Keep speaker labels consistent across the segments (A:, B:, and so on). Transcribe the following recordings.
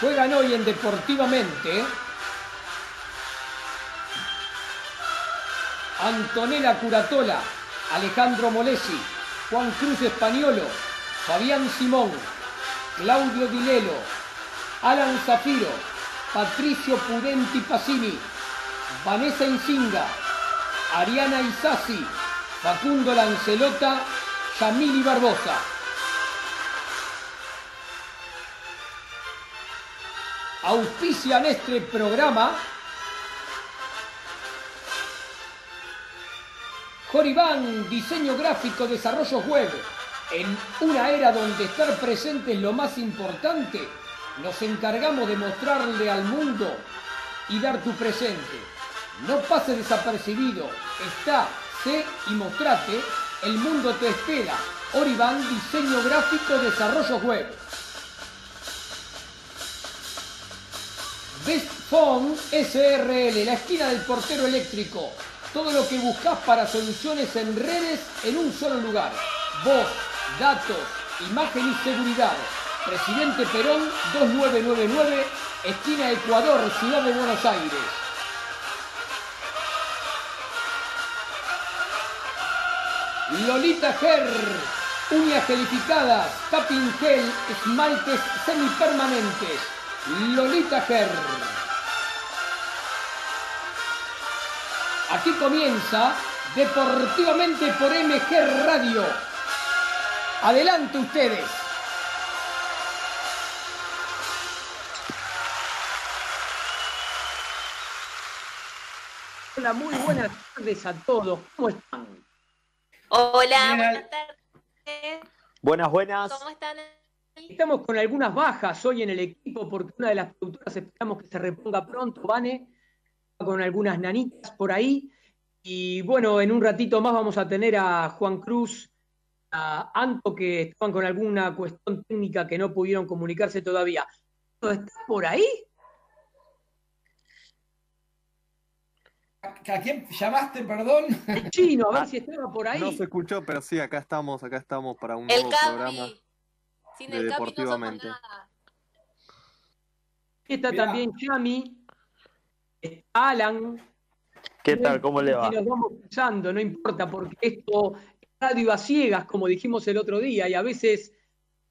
A: Juegan hoy en Deportivamente Antonella Curatola, Alejandro Molesi, Juan Cruz Españolo, Fabián Simón, Claudio Dilelo, Alan Zafiro, Patricio Pudenti Pacini, Vanessa Insinga, Ariana Isasi, Facundo Lancelota, Yamili Barbosa. Auspician este programa Joribán, diseño gráfico, desarrollo web. En una era donde estar presente es lo más importante, nos encargamos de mostrarle al mundo y dar tu presente. No pase desapercibido, está, sé y mostrate, el mundo te espera. Oribán, diseño gráfico, desarrollo web. Best Phone SRL, la esquina del portero eléctrico. Todo lo que buscas para soluciones en redes en un solo lugar. Voz, datos, imagen y seguridad. Presidente Perón 2999, esquina Ecuador, Ciudad de Buenos Aires. Lolita Ger, uñas gelificadas, tapping gel, esmaltes semipermanentes. Lolita Ger. Aquí comienza Deportivamente por MG Radio. Adelante ustedes. Hola, muy buenas tardes a todos. ¿Cómo están?
B: Hola, buenas tardes.
C: Buenas, buenas.
B: ¿Cómo están?
A: Estamos con algunas bajas hoy en el equipo porque una de las productoras esperamos que se reponga pronto, Vane, con algunas nanitas por ahí. Y bueno, en un ratito más vamos a tener a Juan Cruz, a Anto, que estaban con alguna cuestión técnica que no pudieron comunicarse todavía. ¿Está por ahí?
D: ¿A quién llamaste, perdón?
A: El chino, a ver si estaba por ahí.
C: No se escuchó, pero sí, acá estamos, acá estamos para un
B: El
C: nuevo programa.
B: Sin
C: de
B: el Capi no somos
C: Deportivamente.
B: nada.
A: Está
D: Mirá.
A: también está Alan.
C: ¿Qué tal? ¿Cómo le va?
A: Y nos vamos cruzando, no importa, porque esto es radio a ciegas, como dijimos el otro día, y a veces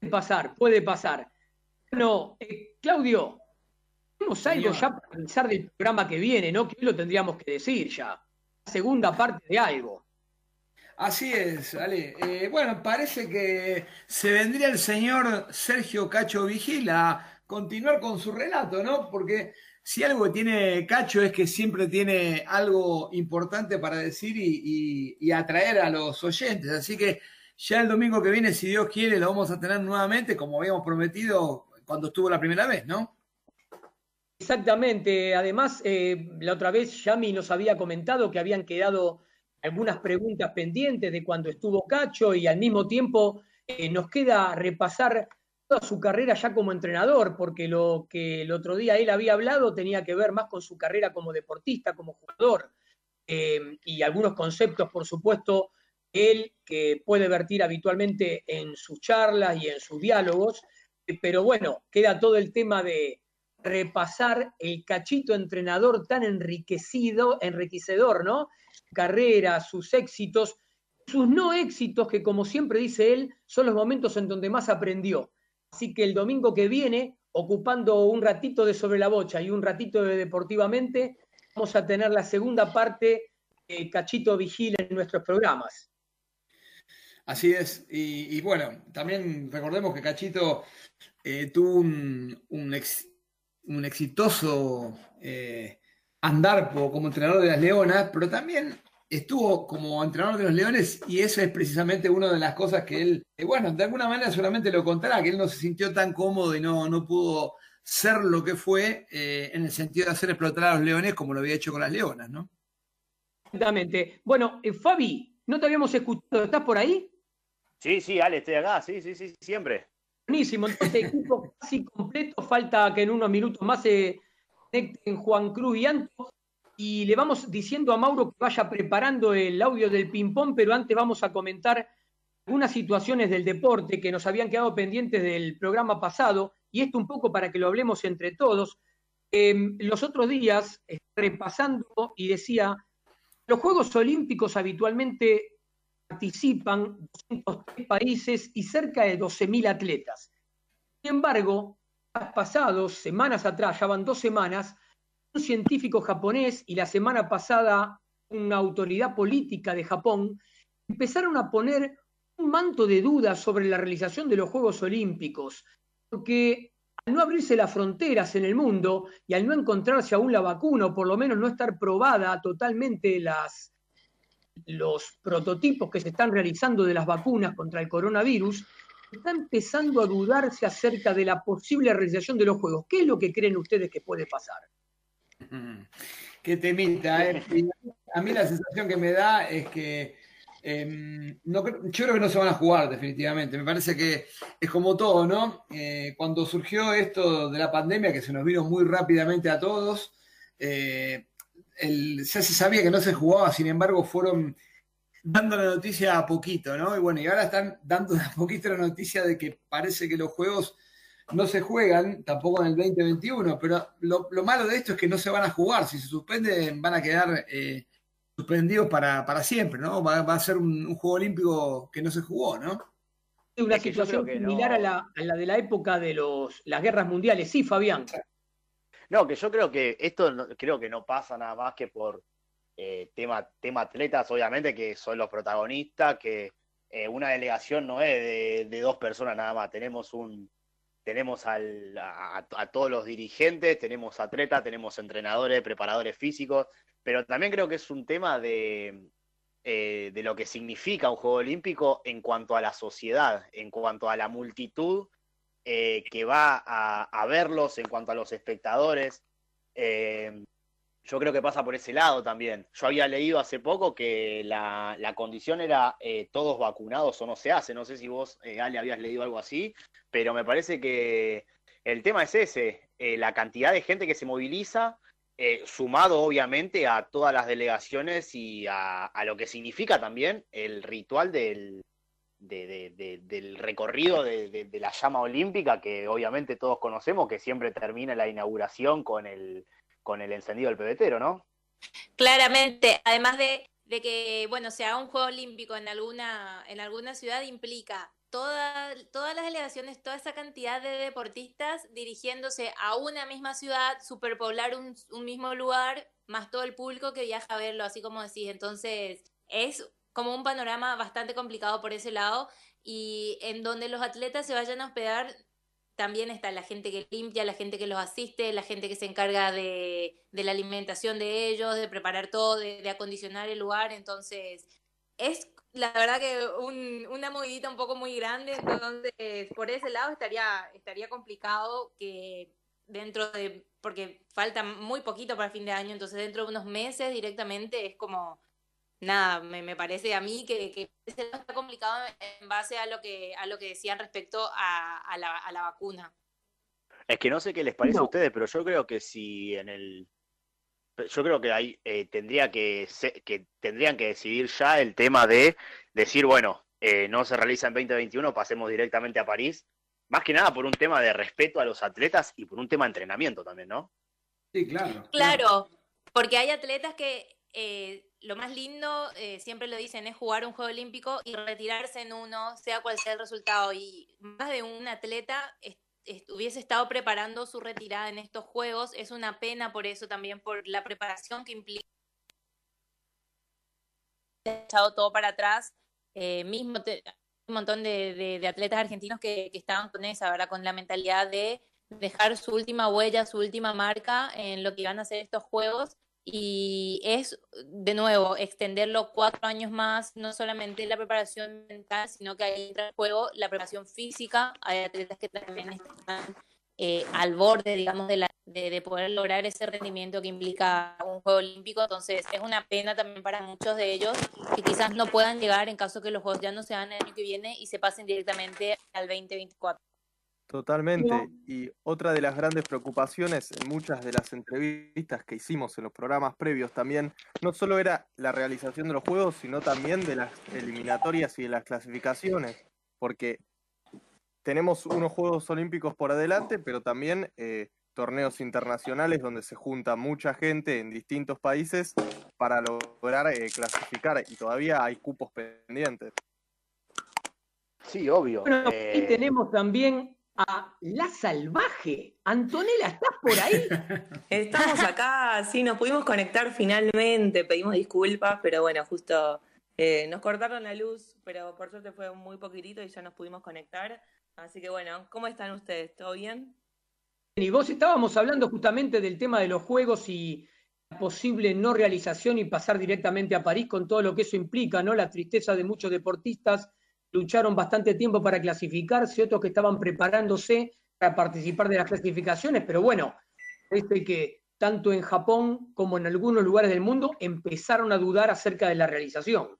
A: puede pasar, puede pasar. Bueno, eh, Claudio, tenemos algo ya para pensar del programa que viene, ¿no? Que hoy lo tendríamos que decir ya. La segunda parte de algo.
D: Así es, Ale. Eh, bueno, parece que se vendría el señor Sergio Cacho Vigila a continuar con su relato, ¿no? Porque si algo tiene Cacho es que siempre tiene algo importante para decir y atraer a los oyentes. Así que ya el domingo que viene, si Dios quiere, lo vamos a tener nuevamente, como habíamos prometido cuando estuvo la primera vez, ¿no?
A: Exactamente. Además, eh, la otra vez Yami nos había comentado que habían quedado algunas preguntas pendientes de cuando estuvo Cacho y al mismo tiempo eh, nos queda repasar toda su carrera ya como entrenador, porque lo que el otro día él había hablado tenía que ver más con su carrera como deportista, como jugador, eh, y algunos conceptos, por supuesto, él que puede vertir habitualmente en sus charlas y en sus diálogos, eh, pero bueno, queda todo el tema de repasar el cachito entrenador tan enriquecido, enriquecedor, ¿no? Carrera, sus éxitos, sus no éxitos, que como siempre dice él, son los momentos en donde más aprendió. Así que el domingo que viene, ocupando un ratito de sobre la bocha y un ratito de deportivamente, vamos a tener la segunda parte de Cachito Vigila en nuestros programas.
D: Así es. Y, bueno, también recordemos que Cachito eh, tuvo un, un exitoso eh, andar como entrenador de las Leonas, pero también estuvo como entrenador de los Leones y eso es precisamente una de las cosas que él, eh, bueno, de alguna manera solamente lo contará, que él no se sintió tan cómodo y no, no pudo ser lo que fue eh, en el sentido de hacer explotar a los Leones como lo había hecho con las Leonas, ¿no?
A: Exactamente. Bueno, eh, Fabi, ¿no te habíamos escuchado? ¿Estás por ahí?
E: Sí, sí, Ale, estoy acá, sí, sí, sí, siempre.
A: Buenísimo, entonces equipo casi completo, falta que en unos minutos más se conecten Juan Cruz y Anto, y le vamos diciendo a Mauro que vaya preparando el audio del ping-pong, pero antes vamos a comentar algunas situaciones del deporte que nos habían quedado pendientes del programa pasado, y esto un poco para que lo hablemos entre todos. Em, los otros días, repasando, y decía, los Juegos Olímpicos habitualmente participan 203 países y cerca de 12.000 atletas. Sin embargo, pasados, semanas atrás, ya van dos semanas, un científico japonés y la semana pasada una autoridad política de Japón empezaron a poner un manto de dudas sobre la realización de los Juegos Olímpicos, porque al no abrirse las fronteras en el mundo y al no encontrarse aún la vacuna, o por lo menos no estar probada totalmente las, los prototipos que se están realizando de las vacunas contra el coronavirus, está empezando a dudarse acerca de la posible realización de los Juegos. ¿Qué es lo que creen ustedes que puede pasar?
D: Qué temita, ¿eh? A mí la sensación que me da es que em, yo creo que no se van a jugar definitivamente. Me parece que es como todo, ¿no? Eh, cuando surgió esto de la pandemia, que se nos vino muy rápidamente a todos, eh, ya se sabía que no se jugaba, sin embargo, fueron dando la noticia a poquito, ¿no? Y bueno, y ahora están dando a poquito la noticia de que parece que los juegos no se juegan, tampoco en el 2021, pero lo, malo de esto es que no se van a jugar. Si se suspenden, van a quedar eh, suspendidos para, siempre, ¿no? Va, a ser un, juego olímpico que no se jugó, ¿no?
A: Una situación similar a, la, de la época de los, las guerras mundiales. Sí, Fabián.
E: No, que yo creo que esto creo que no pasa nada más que por eh, tema, tema atletas, obviamente, que son los protagonistas, que eh, una delegación no es de, dos personas nada más, tenemos un, tenemos a, todos los dirigentes, tenemos atletas, tenemos entrenadores, preparadores físicos, pero también creo que es un tema de, eh, de lo que significa un Juego Olímpico en cuanto a la sociedad, en cuanto a la multitud eh, que va a, verlos, en cuanto a los espectadores. Eh, yo creo que pasa por ese lado también. Yo había leído hace poco que la, condición era todos vacunados o no se hace. No sé si vos, Ale, habías leído algo así, pero me parece que el tema es ese, eh, la cantidad de gente que se moviliza, eh, sumado obviamente a todas las delegaciones y a, lo que significa también el ritual del, del recorrido de, la llama olímpica, que obviamente todos conocemos, que siempre termina la inauguración con el, con el encendido del pebetero, ¿no?
B: Claramente, además de, que, bueno, se haga un juego olímpico en alguna, en alguna ciudad implica todas las delegaciones, toda esa cantidad de deportistas dirigiéndose a una misma ciudad, superpoblar un, mismo lugar, más todo el público que viaja a verlo, así como decís. Entonces, es como un panorama bastante complicado por ese lado y en donde los atletas se vayan a hospedar. También está la gente que limpia, la gente que los asiste, la gente que se encarga de, la alimentación de ellos, de preparar todo, de, de acondicionar el lugar. Entonces, es la verdad que un, una movidita un poco muy grande, entonces por ese lado estaría, estaría complicado que dentro de, porque falta muy poquito para fin de año, entonces dentro de unos meses directamente es como, nada, me, me parece a mí que, que está complicado en base a lo que, a lo que decían respecto a, a, la, a la vacuna.
E: Es que no sé qué les parece a ustedes, pero yo creo que si en el yo creo que ahí eh, tendría que, que tendrían que decidir ya el tema de decir, bueno, eh, no se realiza en 2021, pasemos directamente a París, más que nada por un tema de respeto a los atletas y por un tema de entrenamiento también, ¿no?
D: Sí, claro.
B: Claro, porque hay atletas que eh, lo más lindo, siempre lo dicen, es jugar un Juego Olímpico y retirarse en uno, sea cual sea el resultado. Y más de un atleta hubiese estado preparando su retirada en estos juegos. Es una pena por eso también, por la preparación que implica. echado todo para atrás. Eh, mismo un montón de, atletas argentinos que, que, estaban con esa, ¿verdad? Con la mentalidad de dejar su última huella, su última marca en lo que iban a hacer estos juegos y es, de nuevo, extenderlo cuatro años más, no solamente la preparación mental, sino que ahí entra en juego la preparación física. Hay atletas que también están eh, al borde, digamos, de, la, de, poder lograr ese rendimiento que implica un juego olímpico. Entonces, es una pena también para muchos de ellos que quizás no puedan llegar en caso que los juegos ya no se hagan el año que viene y se pasen directamente al 2024.
C: Totalmente. Y otra de las grandes preocupaciones en muchas de las entrevistas que hicimos en los programas previos también, no solo era la realización de los juegos, sino también de las eliminatorias y de las clasificaciones, porque tenemos unos Juegos Olímpicos por adelante, pero también eh, torneos internacionales donde se junta mucha gente en distintos países para lograr eh, clasificar y todavía hay cupos pendientes.
E: Sí, obvio.
A: Bueno, y tenemos también a La Salvaje. Antonella, ¿estás por ahí?
F: Estamos acá, sí, nos pudimos conectar finalmente, pedimos disculpas, pero bueno, justo eh, nos cortaron la luz, pero por suerte fue muy poquitito y ya nos pudimos conectar. Así que bueno, ¿cómo están ustedes? ¿Todo bien?
A: Y vos estábamos hablando justamente del tema de los juegos y la posible no realización y pasar directamente a París con todo lo que eso implica, ¿no? La tristeza de muchos deportistas lucharon bastante tiempo para clasificarse, otros que estaban preparándose para participar de las clasificaciones, pero bueno, este que tanto en Japón como en algunos lugares del mundo empezaron a dudar acerca de la realización.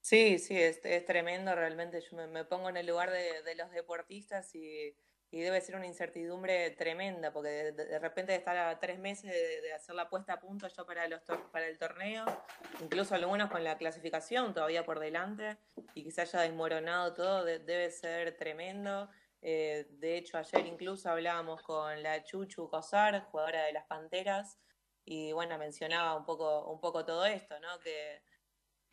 F: Sí, sí, es, tremendo realmente. Yo me, pongo en el lugar de, los deportistas y, debe ser una incertidumbre tremenda, porque de, repente de estar a tres meses de, hacer la puesta a punto yo para, los para el torneo, incluso algunos con la clasificación todavía por delante, y que se haya desmoronado todo, debe ser tremendo. Eh, de hecho, ayer incluso hablábamos con la Chuchu Cosar, jugadora de las Panteras, y bueno, mencionaba un poco, un poco todo esto, ¿no? Que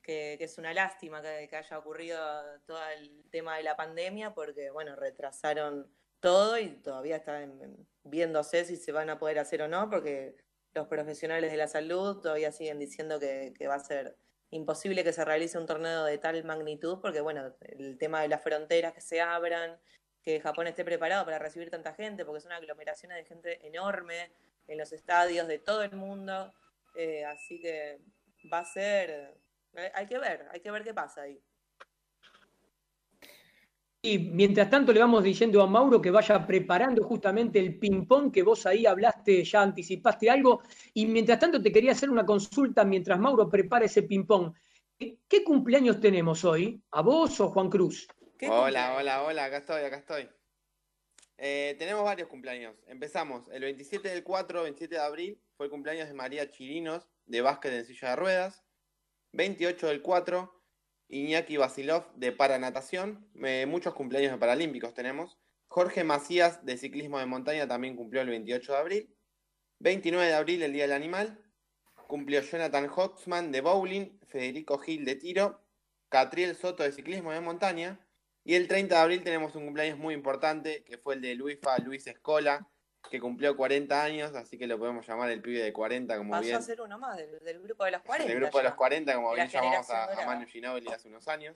F: que, es una lástima que, haya ocurrido todo el tema de la pandemia, porque bueno, retrasaron todo y todavía están viéndose si se van a poder hacer o no, porque los profesionales de la salud todavía siguen diciendo que, va a ser imposible que se realice un torneo de tal magnitud, porque bueno, el tema de las fronteras que se abran, que Japón esté preparado para recibir tanta gente, porque es una aglomeración de gente enorme en los estadios de todo el mundo, eh, así que va a ser eh, hay que ver, hay que ver qué pasa ahí.
A: Y mientras tanto le vamos diciendo a Mauro que vaya preparando justamente el ping-pong que vos ahí hablaste, ya anticipaste algo. Y mientras tanto te quería hacer una consulta mientras Mauro prepara ese ping-pong. ¿Qué cumpleaños tenemos hoy? ¿A vos o Juan Cruz?
G: Hola, hola, hola, acá estoy, acá estoy. Eh, tenemos varios cumpleaños. Empezamos el 27 del 4, 27 de abril, fue el cumpleaños de María Chirinos, de básquet en silla de ruedas. 28 del 4, Iñaki Basilov de Paranatación. muchos cumpleaños de Paralímpicos tenemos. Jorge Macías de Ciclismo de Montaña también cumplió el 28 de abril. 29 de abril, el Día del Animal. Cumplió Jonathan Hoxman de Bowling, Federico Gil de Tiro, Catriel Soto de Ciclismo de Montaña. Y el 30 de abril tenemos un cumpleaños muy importante, que fue el de Luifa Luis Escola, que cumplió 40 años, así que lo podemos llamar el pibe de 40, como
F: Pasó
G: bien.
F: A ser uno más del, grupo de los 40.
G: Del grupo de los 40, como bien llamamos a, Manu Ginóbili hace unos años.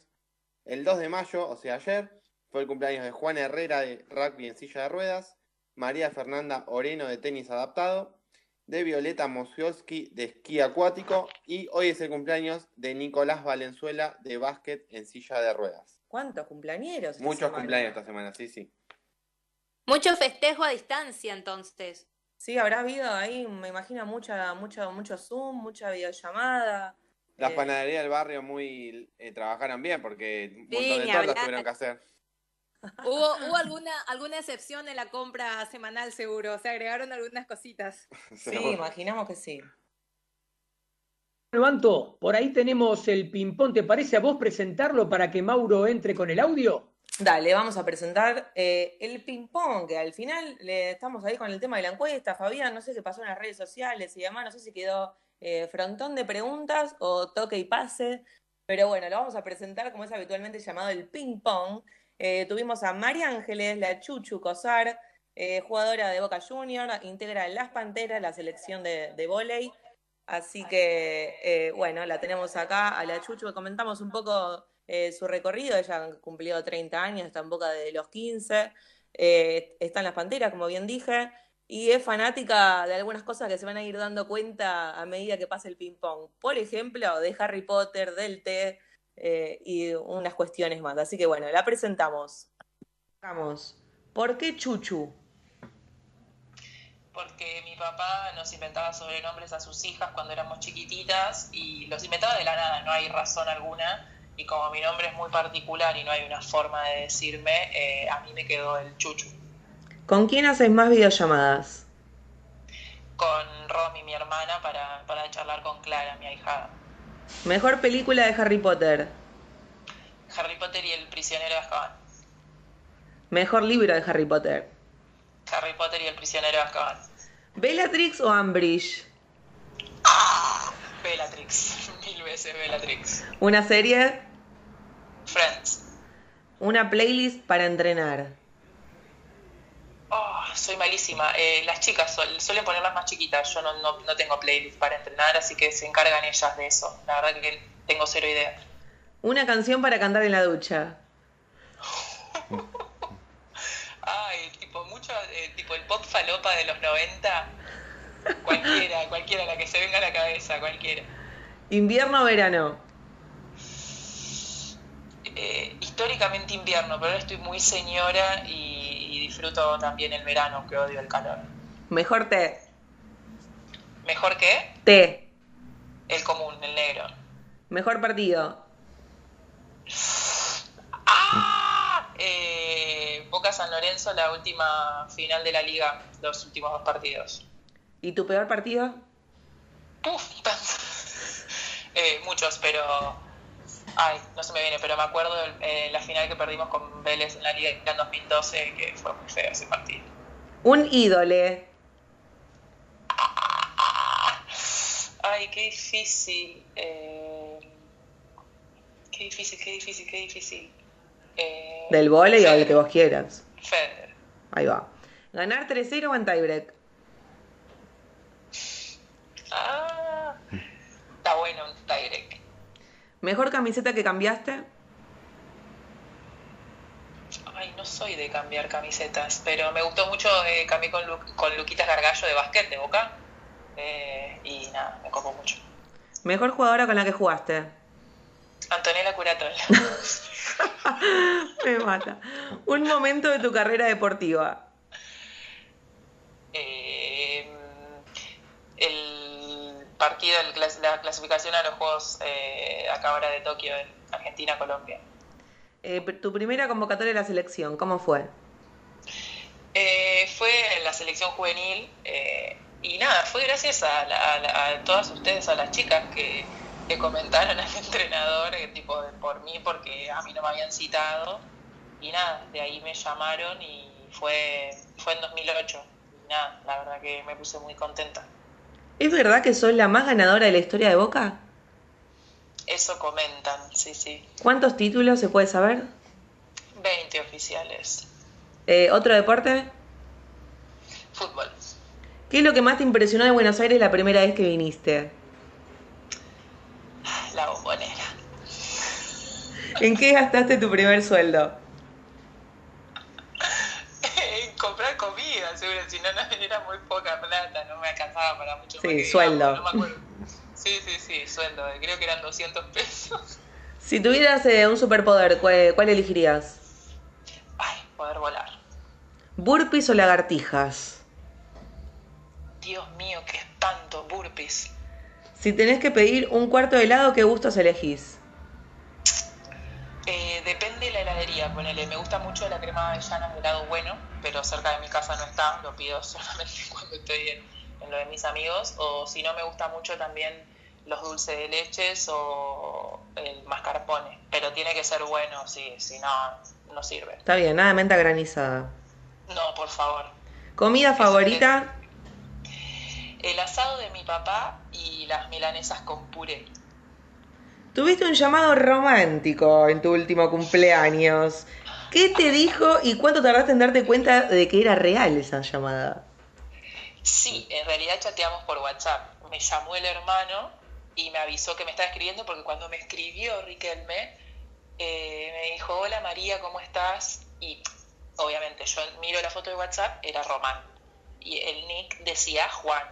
G: El 2 de mayo, o sea, ayer, fue el cumpleaños de Juan Herrera de rugby en silla de ruedas, María Fernanda Oreno de tenis adaptado, de Violeta Mosioski de esquí acuático y hoy es el cumpleaños de Nicolás Valenzuela de básquet en silla de ruedas.
F: ¿Cuántos cumpleaños?
G: Muchos cumpleaños esta semana, sí, sí.
B: Mucho festejo a distancia, entonces.
F: Sí, habrá habido ahí, me imagino, mucha, mucho, mucho Zoom, mucha videollamada.
G: Las eh, panaderías del barrio muy eh, trabajaron bien porque un montón de tortas tuvieron que hacer.
B: Hubo, hubo alguna, alguna excepción en la compra semanal, seguro. Se agregaron algunas cositas.
F: sí, imaginamos que sí.
A: Levanto, por ahí tenemos el ping-pong. ¿Te parece a vos presentarlo para que Mauro entre con el audio?
F: Dale, vamos a presentar eh, el ping-pong, que al final le, estamos ahí con el tema de la encuesta. Fabián, no sé qué pasó en las redes sociales y demás, no sé si quedó eh, frontón de preguntas o toque y pase, pero bueno, lo vamos a presentar como es habitualmente llamado el ping-pong. Eh, tuvimos a María Ángeles, la Chuchu Cosar, jugadora de Boca Junior, integra Las Panteras, la selección de, de volei. Así que, bueno, la tenemos acá a la Chuchu, comentamos un poco eh, su recorrido, ella ha cumplido 30 años, está en boca de los 15, eh, está en las Panteras, como bien dije, y es fanática de algunas cosas que se van a ir dando cuenta a medida que pasa el ping-pong. Por ejemplo, de Harry Potter, del té eh, y unas cuestiones más. Así que bueno, la presentamos. Vamos. ¿Por qué Chuchu?
H: porque mi papá nos inventaba sobrenombres a sus hijas cuando éramos chiquititas y los inventaba de la nada, no hay razón alguna y como mi nombre es muy particular y no hay una forma de decirme, eh, a mí me quedó el chuchu.
F: ¿Con quién haces más videollamadas?
H: Con Romy, mi hermana, para, para charlar con Clara, mi ahijada.
F: ¿Mejor película de Harry Potter?
H: Harry Potter y el prisionero de Azkaban.
F: Mejor libro de Harry Potter.
H: Harry Potter y el prisionero de Azkaban.
F: ¿Bellatrix o Ambridge?
H: Bellatrix, mil veces Bellatrix.
F: ¿Una serie?
H: Friends.
F: ¿Una playlist para entrenar?
H: Oh, soy malísima. Eh, las chicas suel- suelen ponerlas más chiquitas. Yo no, no, no tengo playlist para entrenar, así que se encargan ellas de eso. La verdad que tengo cero idea.
F: ¿Una canción para cantar en la ducha?
H: Ay, tipo, mucho, eh, tipo el pop falopa de los 90. Cualquiera, cualquiera, la que se venga a la cabeza, cualquiera.
F: ¿Invierno o verano?
H: Eh, históricamente invierno, pero ahora estoy muy señora y, y disfruto también el verano, que odio el calor.
F: ¿Mejor té?
H: ¿Mejor que?
F: Té.
H: El común, el negro.
F: ¿Mejor partido?
H: ¡Ah! Eh, Boca San Lorenzo, la última final de la liga, los últimos dos partidos.
F: ¿Y tu peor partido?
H: Uf, tan- Eh, muchos, pero. Ay, no se me viene, pero me acuerdo de la final que perdimos con Vélez en la liga en 2012, que fue muy feo ese partido.
F: Un ídole.
H: Ay, qué difícil. eh, Qué difícil, qué difícil, qué difícil. Eh,
F: Del volei o el
H: Federer,
F: que vos quieras.
H: Federer.
F: Ahí va. ¿Ganar 3-0 o en tiebreak?
H: Ah, está bueno un tiebreak.
F: ¿Mejor camiseta que cambiaste?
H: Ay, no soy de cambiar camisetas, pero me gustó mucho, eh, cambié con, Lu- con Luquitas Gargallo de básquet de Boca. eh, y nada, me copó mucho.
F: ¿Mejor jugadora con la que jugaste?
H: Antonella Curatola.
F: Me mata. Un momento de tu carrera deportiva.
H: Eh, el partido, el la clasificación a los Juegos eh, acá ahora de Tokio en Argentina-Colombia.
F: Eh, tu primera convocatoria de la selección, ¿cómo fue?
H: Eh, fue en la selección juvenil eh, y nada, fue gracias a, la- a la- a todas ustedes, a las chicas que, que comentaron al entrenador, eh, tipo de- por mí, porque a mí no me habían citado y nada, de ahí me llamaron y fue, fue en 2008 y nada, la verdad que me puse muy contenta.
F: ¿Es verdad que sos la más ganadora de la historia de Boca?
H: Eso comentan, sí, sí.
F: ¿Cuántos títulos se puede saber?
H: 20 oficiales.
F: Eh, ¿Otro deporte?
H: Fútbol.
F: ¿Qué es lo que más te impresionó de Buenos Aires la primera vez que viniste?
H: La bombonera.
F: ¿En qué gastaste tu primer sueldo?
H: comprar comida, seguro, si no, no era muy poca plata, para mucho
F: Sí,
H: más
F: sueldo.
H: digamos, no me acuerdo. Sí, sí, sí, sueldo, eh, creo que eran 200 pesos.
F: Si tuvieras eh, un superpoder, ¿cuál, cuál elegirías?
H: Ay, poder volar.
F: ¿Burpees o lagartijas?
H: Dios mío, qué espanto, burpees.
F: Si tenés que pedir un cuarto de helado, ¿qué gustos elegís?
H: Eh, depende de la heladería, ponele, me gusta mucho la crema de avellanas de helado bueno, pero cerca de mi casa no está, lo pido solamente cuando estoy en, en lo de mis amigos, o si no me gusta mucho también los dulces de leches o el mascarpone, pero tiene que ser bueno, sí, si no, no sirve.
F: Está bien, nada de menta granizada.
H: No, por favor.
F: ¿Comida favorita?
H: El asado de mi papá y las milanesas con puré.
F: Tuviste un llamado romántico en tu último cumpleaños. ¿Qué te dijo y cuánto tardaste en darte cuenta de que era real esa llamada?
H: Sí, en realidad chateamos por WhatsApp. Me llamó el hermano y me avisó que me estaba escribiendo porque cuando me escribió Riquelme, eh, me dijo, hola María, ¿cómo estás? Y obviamente yo miro la foto de WhatsApp, era Román. Y el nick decía Juan.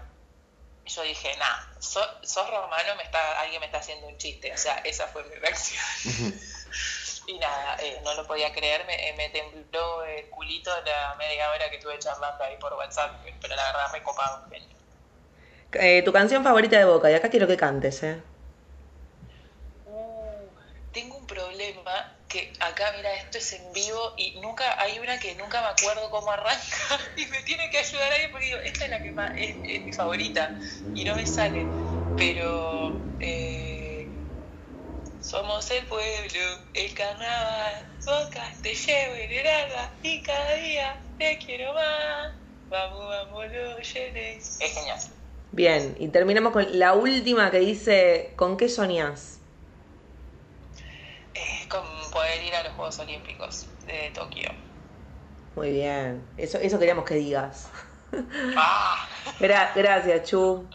H: Yo dije, nah, so- sos romano, me está, alguien me está haciendo un chiste. O sea, esa fue mi reacción. Y nada, eh, no lo podía creer, me, eh, me tembló el culito la media hora que estuve charlando ahí por WhatsApp, pero la verdad me copado.
F: Eh, tu canción favorita de Boca, y acá quiero que cantes, ¿eh?
H: Uh, tengo un problema que acá, mira, esto es en vivo y nunca hay una que nunca me acuerdo cómo arranca y me tiene que ayudar ahí porque digo, esta es la que más, es, es mi favorita y no me sale. Pero eh, Somos el pueblo, el carnaval, Boca te llevo en el alma y cada día te quiero más. Vamos, vamos, los llenes. Es genial.
F: Bien, y terminamos con la última que dice, ¿con qué soñás?
H: Eh, con poder ir a los Juegos Olímpicos de Tokio.
F: Muy bien, eso, eso queríamos que digas.
H: Ah.
F: Gra- gracias, Chu.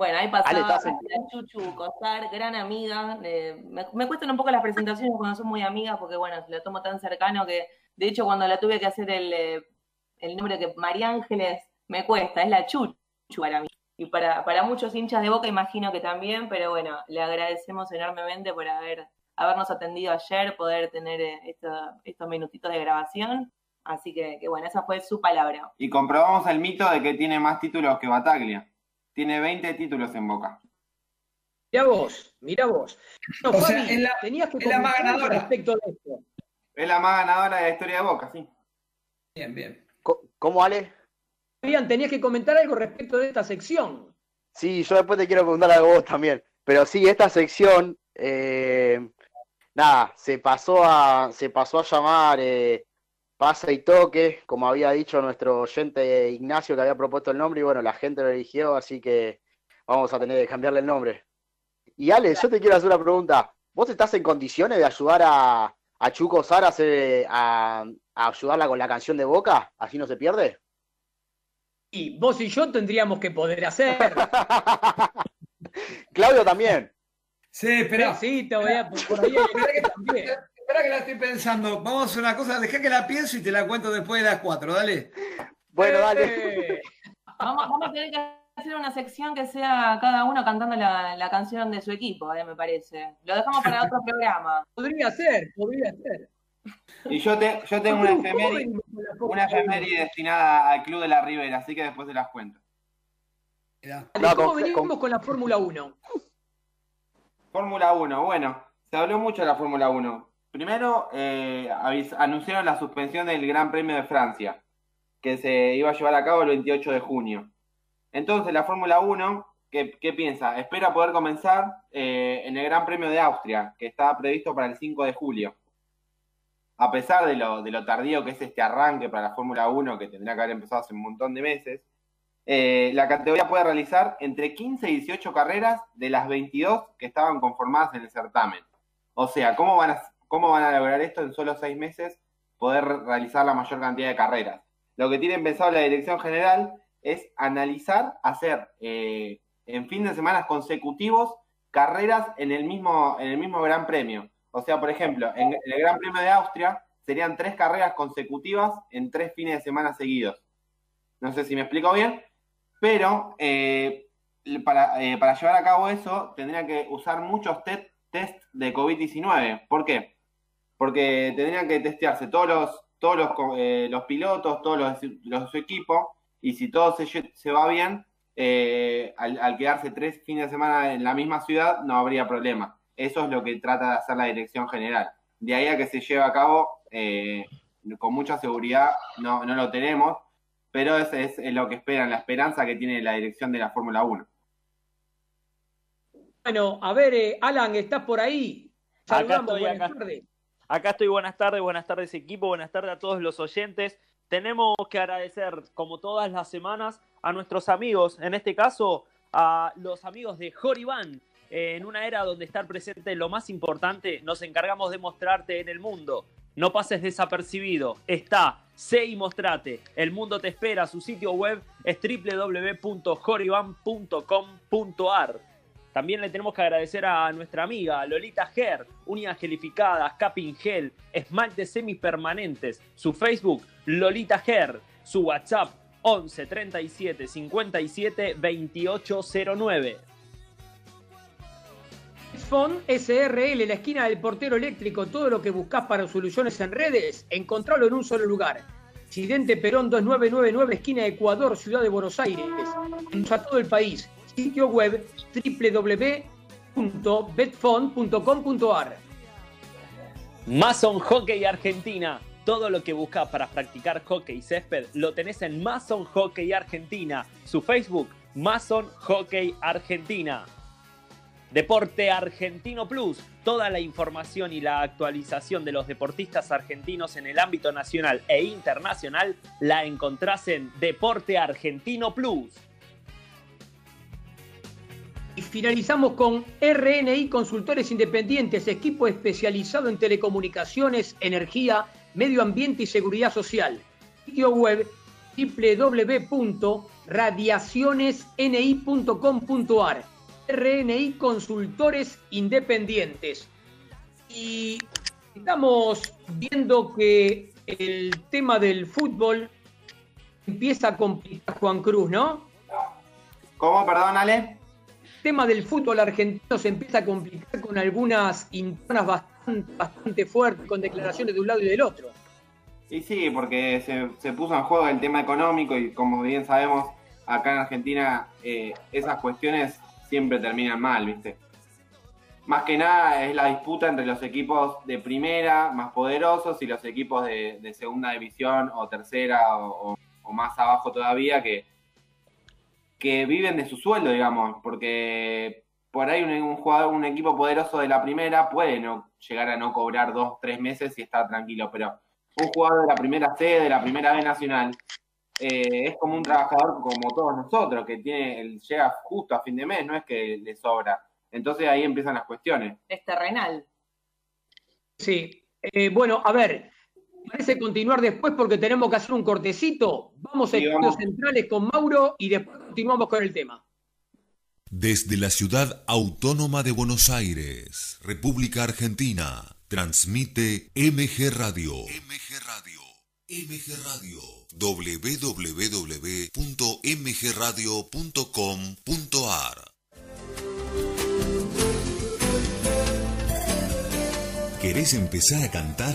F: Bueno, ahí pasaba
E: Ale,
F: Chuchu Cosar, gran amiga. eh, me, me cuestan un poco las presentaciones cuando son muy amigas, porque bueno, la tomo tan cercano que, de hecho, cuando la tuve que hacer el, eh, el nombre que María Ángeles me cuesta, es la Chuchu para mí. Y para, para muchos hinchas de boca imagino que también, pero bueno, le agradecemos enormemente por haber, habernos atendido ayer, poder tener eh, esto- estos minutitos de grabación. Así que, que bueno, esa fue su palabra.
G: Y comprobamos el mito de que tiene más títulos que Bataglia. Tiene 20 títulos en Boca.
A: Mirá vos, mirá vos. No,
D: O sea,
A: Fabi,
D: es la-
A: tenías que
D: es la más ganadora.
A: respecto de esto.
G: Es la más ganadora de la historia de Boca, sí.
D: Bien, bien.
E: ¿Cómo, Ale?
A: Fabián, tenías que comentar algo respecto de esta sección.
E: Sí, yo después te quiero preguntar algo vos también. Pero sí, esta sección, eh, nada, se pasó a, se pasó a llamar eh, Pasa y Toque, como había dicho nuestro oyente Ignacio que había propuesto el nombre, y bueno, la gente lo eligió, así que vamos a tener que cambiarle el nombre. Y Ale, yo te quiero hacer una pregunta. ¿Vos estás en condiciones de ayudar a, a Chuco Sara a, hacer- a, a ayudarla con la canción de Boca? ¿Así no se pierde?
A: Y vos y yo tendríamos que poder hacer.
E: Claudio también.
D: Sí, espera.
A: Sí, te voy a por ahí
D: Espera que,
A: también.
D: Espera que la estoy pensando. Vamos a hacer una cosa, dejá que la pienso y te la cuento después de las 4, dale.
E: Bueno, dale.
F: Vamos, vamos a tener que hacer una sección que sea cada uno cantando la, la canción de su equipo, eh, me parece. Lo dejamos para otro programa.
A: podría ser, podría ser.
G: Y yo, te, yo tengo una
A: ¿Cómo
G: efeméride, una efeméride destinada al Club de la Ribera, así que después se las cuento.
E: No,
A: ¿Cómo
E: con-
A: venimos
E: con
A: la Fórmula 1?
G: Fórmula 1, bueno, se habló mucho de la Fórmula 1. Primero, eh, anunciaron la suspensión del Gran Premio de Francia, que se iba a llevar a cabo el 28 de junio. Entonces, la Fórmula 1, ¿qué, piensa? Espera poder comenzar eh, en el Gran Premio de Austria, que estaba previsto para el 5 de julio. A pesar de lo, de lo tardío que es este arranque para la Fórmula 1, que tendría que haber empezado hace un montón de meses, eh, la categoría puede realizar entre 15 y 18 carreras de las 22 que estaban conformadas en el certamen. O sea, ¿cómo van a, cómo van a lograr esto en solo seis meses? Poder realizar la mayor cantidad de carreras. Lo que tienen pensado la dirección general es analizar, hacer eh, en fin de semana consecutivos carreras en el mismo, en el mismo Gran Premio. O sea, por ejemplo, en el Gran Premio de Austria serían tres carreras consecutivas en tres fines de semana seguidos. No sé si me explico bien, pero eh, para, eh, para llevar a cabo eso tendrían que usar muchos te- test de COVID-19. ¿Por qué? Porque tendrían que testearse todos los, todos los, co- eh, los pilotos, todos los, los de su equipo, y si todo se, va bien, eh, al, al quedarse tres fines de semana en la misma ciudad, no habría problema. Eso es lo que trata de hacer la dirección general. De ahí a que se lleve a cabo, eh, con mucha seguridad, no, no lo tenemos, pero ese es, es lo que esperan, la esperanza que tiene la dirección de la Fórmula 1.
A: Bueno, a ver, eh, Alan, ¿estás por ahí?
I: Acá
A: Saludamos,
I: estoy,
A: buenas
I: acá.
A: tardes.
I: Acá estoy, buenas tardes, buenas tardes equipo, buenas tardes a todos los oyentes. Tenemos que agradecer, como todas las semanas, a nuestros amigos, en este caso a los amigos de Joribán. En una era donde estar presente es lo más importante, nos encargamos de mostrarte en el mundo. No pases desapercibido. Está, sé y mostrate. El mundo te espera. Su sitio web es www.joriban.com.ar. También le tenemos que agradecer a nuestra amiga Lolita Ger, uñas gelificadas, capping gel, esmaltes semipermanentes. Su Facebook, Lolita Ger. Su WhatsApp, 11 37 57 2809.
A: Phone SRL, la esquina del portero eléctrico, todo lo que buscas para soluciones en redes, encontralo en un solo lugar. Accidente Perón 2999, esquina Ecuador, Ciudad de Buenos Aires. En todo el país. Sitio web www.betfond.com.ar.
I: Mason Hockey Argentina. Todo lo que buscas para practicar hockey y césped lo tenés en Mason Hockey Argentina. Su Facebook, Mason Hockey Argentina. Deporte Argentino Plus. Toda la información y la actualización de los deportistas argentinos en el ámbito nacional e internacional la encontrás en Deporte Argentino Plus.
A: Finalizamos con RNI Consultores Independientes, equipo especializado en telecomunicaciones, energía, medio ambiente y seguridad social. Sitio web www.radiacionesni.com.ar. RNI Consultores Independientes. Y estamos viendo que el tema del fútbol empieza a complicar Juan Cruz, ¿no?
G: ¿Cómo, perdón, Ale?
A: Tema del fútbol argentino se empieza a complicar con algunas internas bastante, fuertes, con declaraciones de un lado y del otro.
G: Y sí, porque se, puso en juego el tema económico y como bien sabemos, acá en Argentina eh, esas cuestiones siempre terminan mal, ¿viste? Más que nada es la disputa entre los equipos de primera, más poderosos, y los equipos de, segunda división o tercera o más abajo todavía que, que viven de su sueldo, digamos, porque por ahí un, un, jugador, un equipo poderoso de la primera puede no llegar a no cobrar dos, tres meses y estar tranquilo, pero un jugador de la primera C, de la primera B nacional, eh, es como un trabajador como todos nosotros, que tiene el, llega justo a fin de mes, no es que le sobra. Entonces ahí empiezan las cuestiones.
F: Es terrenal.
A: Sí, eh, bueno, a ver, parece continuar después porque tenemos que hacer un cortecito. Vamos a
G: Sí,
A: estudios
G: vamos.
A: centrales con Mauro y después continuamos con el tema.
J: Desde la ciudad autónoma de Buenos Aires, República Argentina, transmite MG Radio. MG Radio. MG Radio. www.mgradio.com.ar ¿Querés empezar a cantar?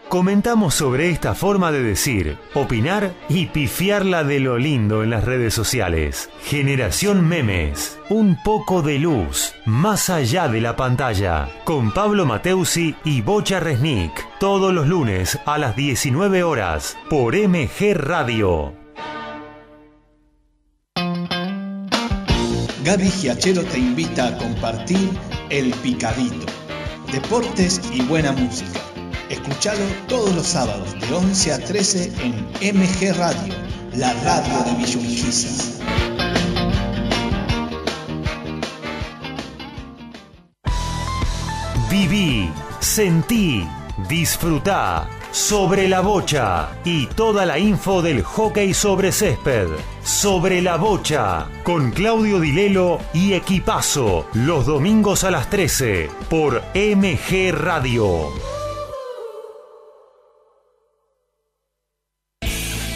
K: comentamos sobre esta forma de decir, opinar y pifiarla de lo lindo en las redes sociales. Generación Memes, un poco de luz, más allá de la pantalla, con Pablo Mateusi y Bocha Resnick, todos los lunes a las 19 horas, por MG Radio.
L: Gaby Giachero te invita a compartir El Picadito. Deportes y buena música. Escuchalo todos los sábados de 11 a 13 en MG Radio, la radio de Villurquiza.
K: Viví, sentí, disfrutá sobre la bocha y toda la info del hockey sobre césped. Sobre la bocha con Claudio Dilelo y Equipazo los domingos a las 13 por MG Radio.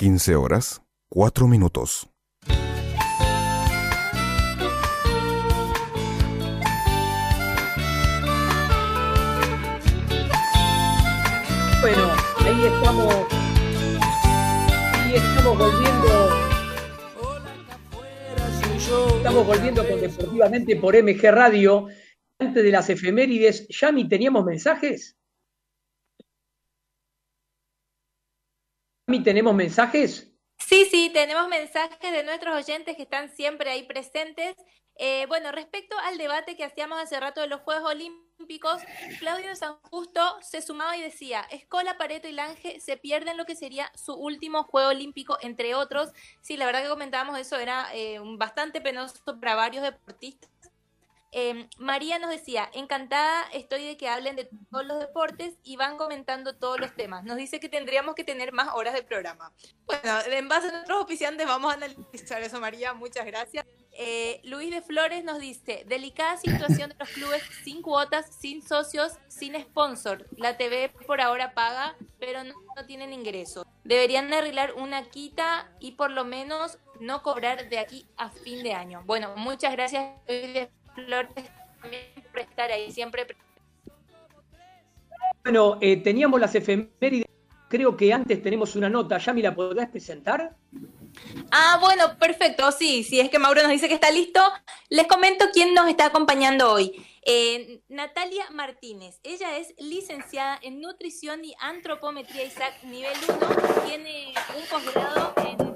M: Quince horas, cuatro minutos.
A: Bueno, ahí estamos. Ahí estamos volviendo. Estamos volviendo con Deportivamente por MG Radio. Antes de las efemérides, Yami, ¿teníamos mensajes? Yami, ¿tenemos mensajes?
B: Sí, sí, tenemos mensajes de nuestros oyentes que están siempre ahí presentes. Eh, bueno, respecto al debate que hacíamos hace rato de los Juegos Olímpicos, Claudio San Justo se sumaba y decía, Escola, Pareto y Lange se pierden lo que sería su último Juego Olímpico, entre otros. Sí, la verdad que comentábamos eso, era eh, bastante penoso para varios deportistas. Eh, María nos decía, encantada estoy de que hablen de todos los deportes y van comentando todos los temas. Nos dice que tendríamos que tener más horas de programa. Bueno, en base a nuestros oficiantes vamos a analizar eso, María. Muchas gracias. Eh, Luis de Flores nos dice, delicada situación de los clubes sin cuotas, sin socios, sin sponsor. La TV por ahora paga, pero no, tienen ingresos. Deberían arreglar una quita y por lo menos no cobrar de aquí a fin de año. Bueno, muchas gracias de Flores también por estar ahí siempre.
A: Bueno, eh, teníamos las efemérides. Creo que antes tenemos una nota. ¿Yami la podrás presentar?
B: Ah, bueno, perfecto. Sí, si es que Mauro nos dice que está listo, les comento quién nos está acompañando hoy. Eh, Natalia Martínez. Ella es licenciada en nutrición y antropometría ISAC nivel 1. Tiene un posgrado en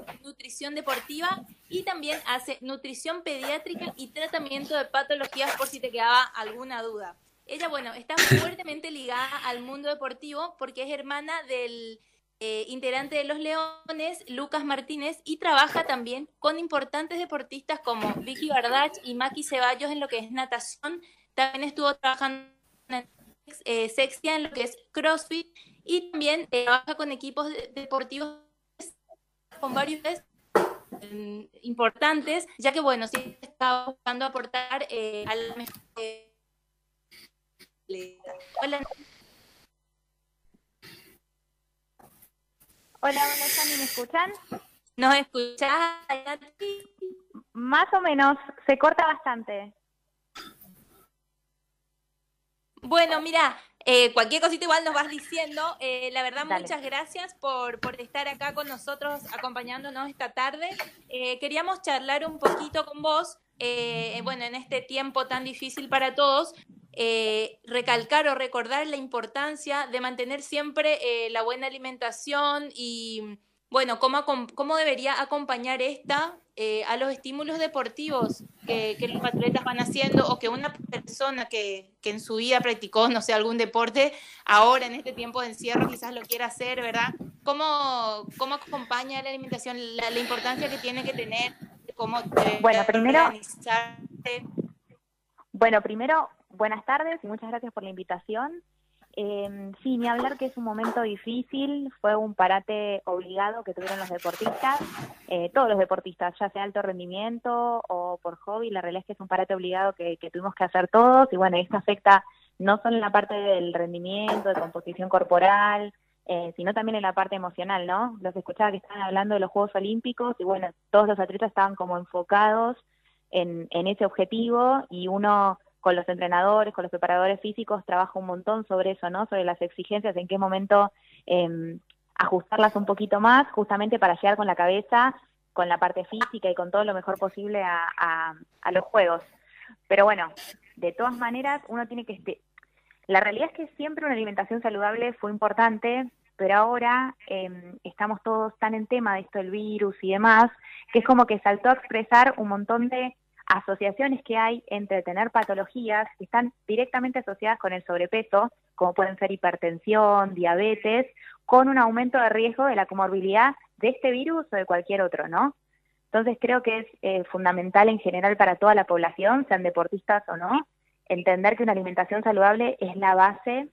B: nutrición deportiva y también hace nutrición pediátrica y tratamiento de patologías por si te quedaba alguna duda. Ella, bueno, está fuertemente ligada al mundo deportivo porque es hermana del eh, integrante de Los Leones, Lucas Martínez, y trabaja también con importantes deportistas como Vicky Bardach y Maki Ceballos en lo que es natación. También estuvo trabajando en eh, en lo que es CrossFit y también eh, trabaja con equipos de- deportivos con varios eh, importantes, ya que bueno, sí está buscando aportar eh, a la mejor eh, Hola,
N: Hola, hola, Sani, ¿me escuchan?
B: ¿nos escuchás?
N: Más o menos, se corta bastante.
B: Bueno, mira, eh, cualquier cosita igual nos vas diciendo. Eh, la verdad,
N: Dale.
B: muchas gracias por, por estar acá con nosotros, acompañándonos esta tarde. Eh, queríamos charlar un poquito con vos, bueno, en este tiempo tan difícil para todos, recalcar o recordar la importancia de mantener siempre la buena alimentación y, bueno, cómo, cómo debería acompañar esta eh, a los estímulos deportivos que, que los atletas van haciendo o que una persona que, que en su vida practicó, no sé, algún deporte, ahora en este tiempo de encierro quizás lo quiera hacer, ¿verdad? ¿Cómo, cómo acompaña la alimentación, la, la importancia que tiene que tener, cómo
N: Bueno, primero-
B: organizarse?
N: Bueno, primero, buenas tardes y muchas gracias por la invitación. Eh, sí, ni hablar que es un momento difícil, fue un parate obligado que tuvieron los deportistas, eh, todos los deportistas, ya sea alto rendimiento o por hobby, la realidad es que es un parate obligado que, que tuvimos que hacer todos y bueno, esto afecta no solo en la parte del rendimiento, de composición corporal, eh, sino también en la parte emocional, ¿no? Los escuchaba que estaban hablando de los Juegos Olímpicos y bueno, todos los atletas estaban como enfocados en, en ese objetivo y uno con los entrenadores, con los preparadores físicos, trabaja un montón sobre eso, ¿no? Sobre las exigencias, en qué momento eh, ajustarlas un poquito más, justamente para llegar con la cabeza, con la parte física y con todo lo mejor posible a, a, a los juegos. Pero bueno, de todas maneras, uno tiene que... Este... La realidad es que siempre una alimentación saludable fue importante, pero ahora eh, estamos todos tan en tema de esto del virus y demás, que es como que saltó a expresar un montón de asociaciones que hay entre tener patologías que están directamente asociadas con el sobrepeso, como pueden ser hipertensión, diabetes, con un aumento de riesgo de la comorbilidad de este virus o de cualquier otro, ¿no? Entonces creo que es eh, fundamental en general para toda la población, sean deportistas o no, entender que una alimentación saludable es la base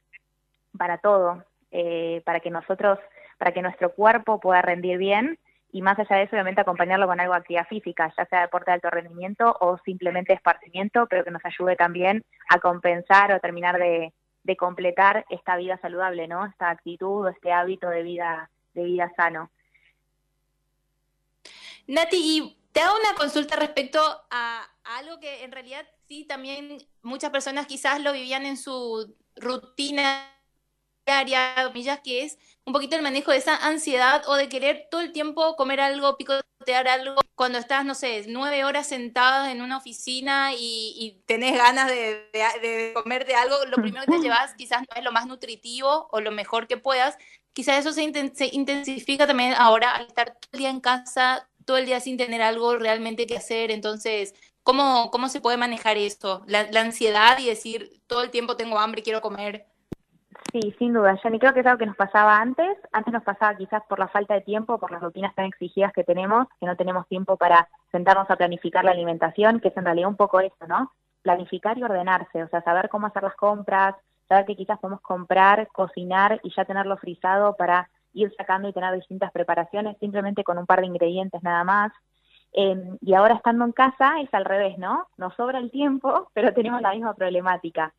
N: para todo, eh, para que nosotros, para que nuestro cuerpo pueda rendir bien y más allá de eso, obviamente acompañarlo con algo de actividad física, ya sea deporte de alto rendimiento o simplemente esparcimiento, pero que nos ayude también a compensar o terminar de, de completar esta vida saludable, ¿no? Esta actitud este hábito de vida, de vida sano.
B: Nati, y te hago una consulta respecto a algo que en realidad sí también muchas personas quizás lo vivían en su rutina diaria, comillas, que es un poquito el manejo de esa ansiedad o de querer todo el tiempo comer algo, picotear algo, cuando estás, no sé, nueve horas sentada en una oficina y, y tenés ganas de, de, de, comerte algo, lo primero que te llevas quizás no es lo más nutritivo o lo mejor que puedas. Quizás eso se, se intensifica también ahora al estar todo el día en casa, todo el día sin tener algo realmente que hacer. Entonces, ¿cómo, cómo se puede manejar esto? La, la ansiedad y decir, todo el tiempo tengo hambre, quiero comer.
N: Sí, sin duda, Jenny. Creo que es algo que nos pasaba antes. Antes nos pasaba quizás por la falta de tiempo, por las rutinas tan exigidas que tenemos, que no tenemos tiempo para sentarnos a planificar la alimentación, que es en realidad un poco eso, ¿no? Planificar y ordenarse, o sea, saber cómo hacer las compras, saber que quizás podemos comprar, cocinar y ya tenerlo frisado para ir sacando y tener distintas preparaciones, simplemente con un par de ingredientes nada más. Eh, y ahora estando en casa es al revés, ¿no? Nos sobra el tiempo, pero tenemos la misma problemática.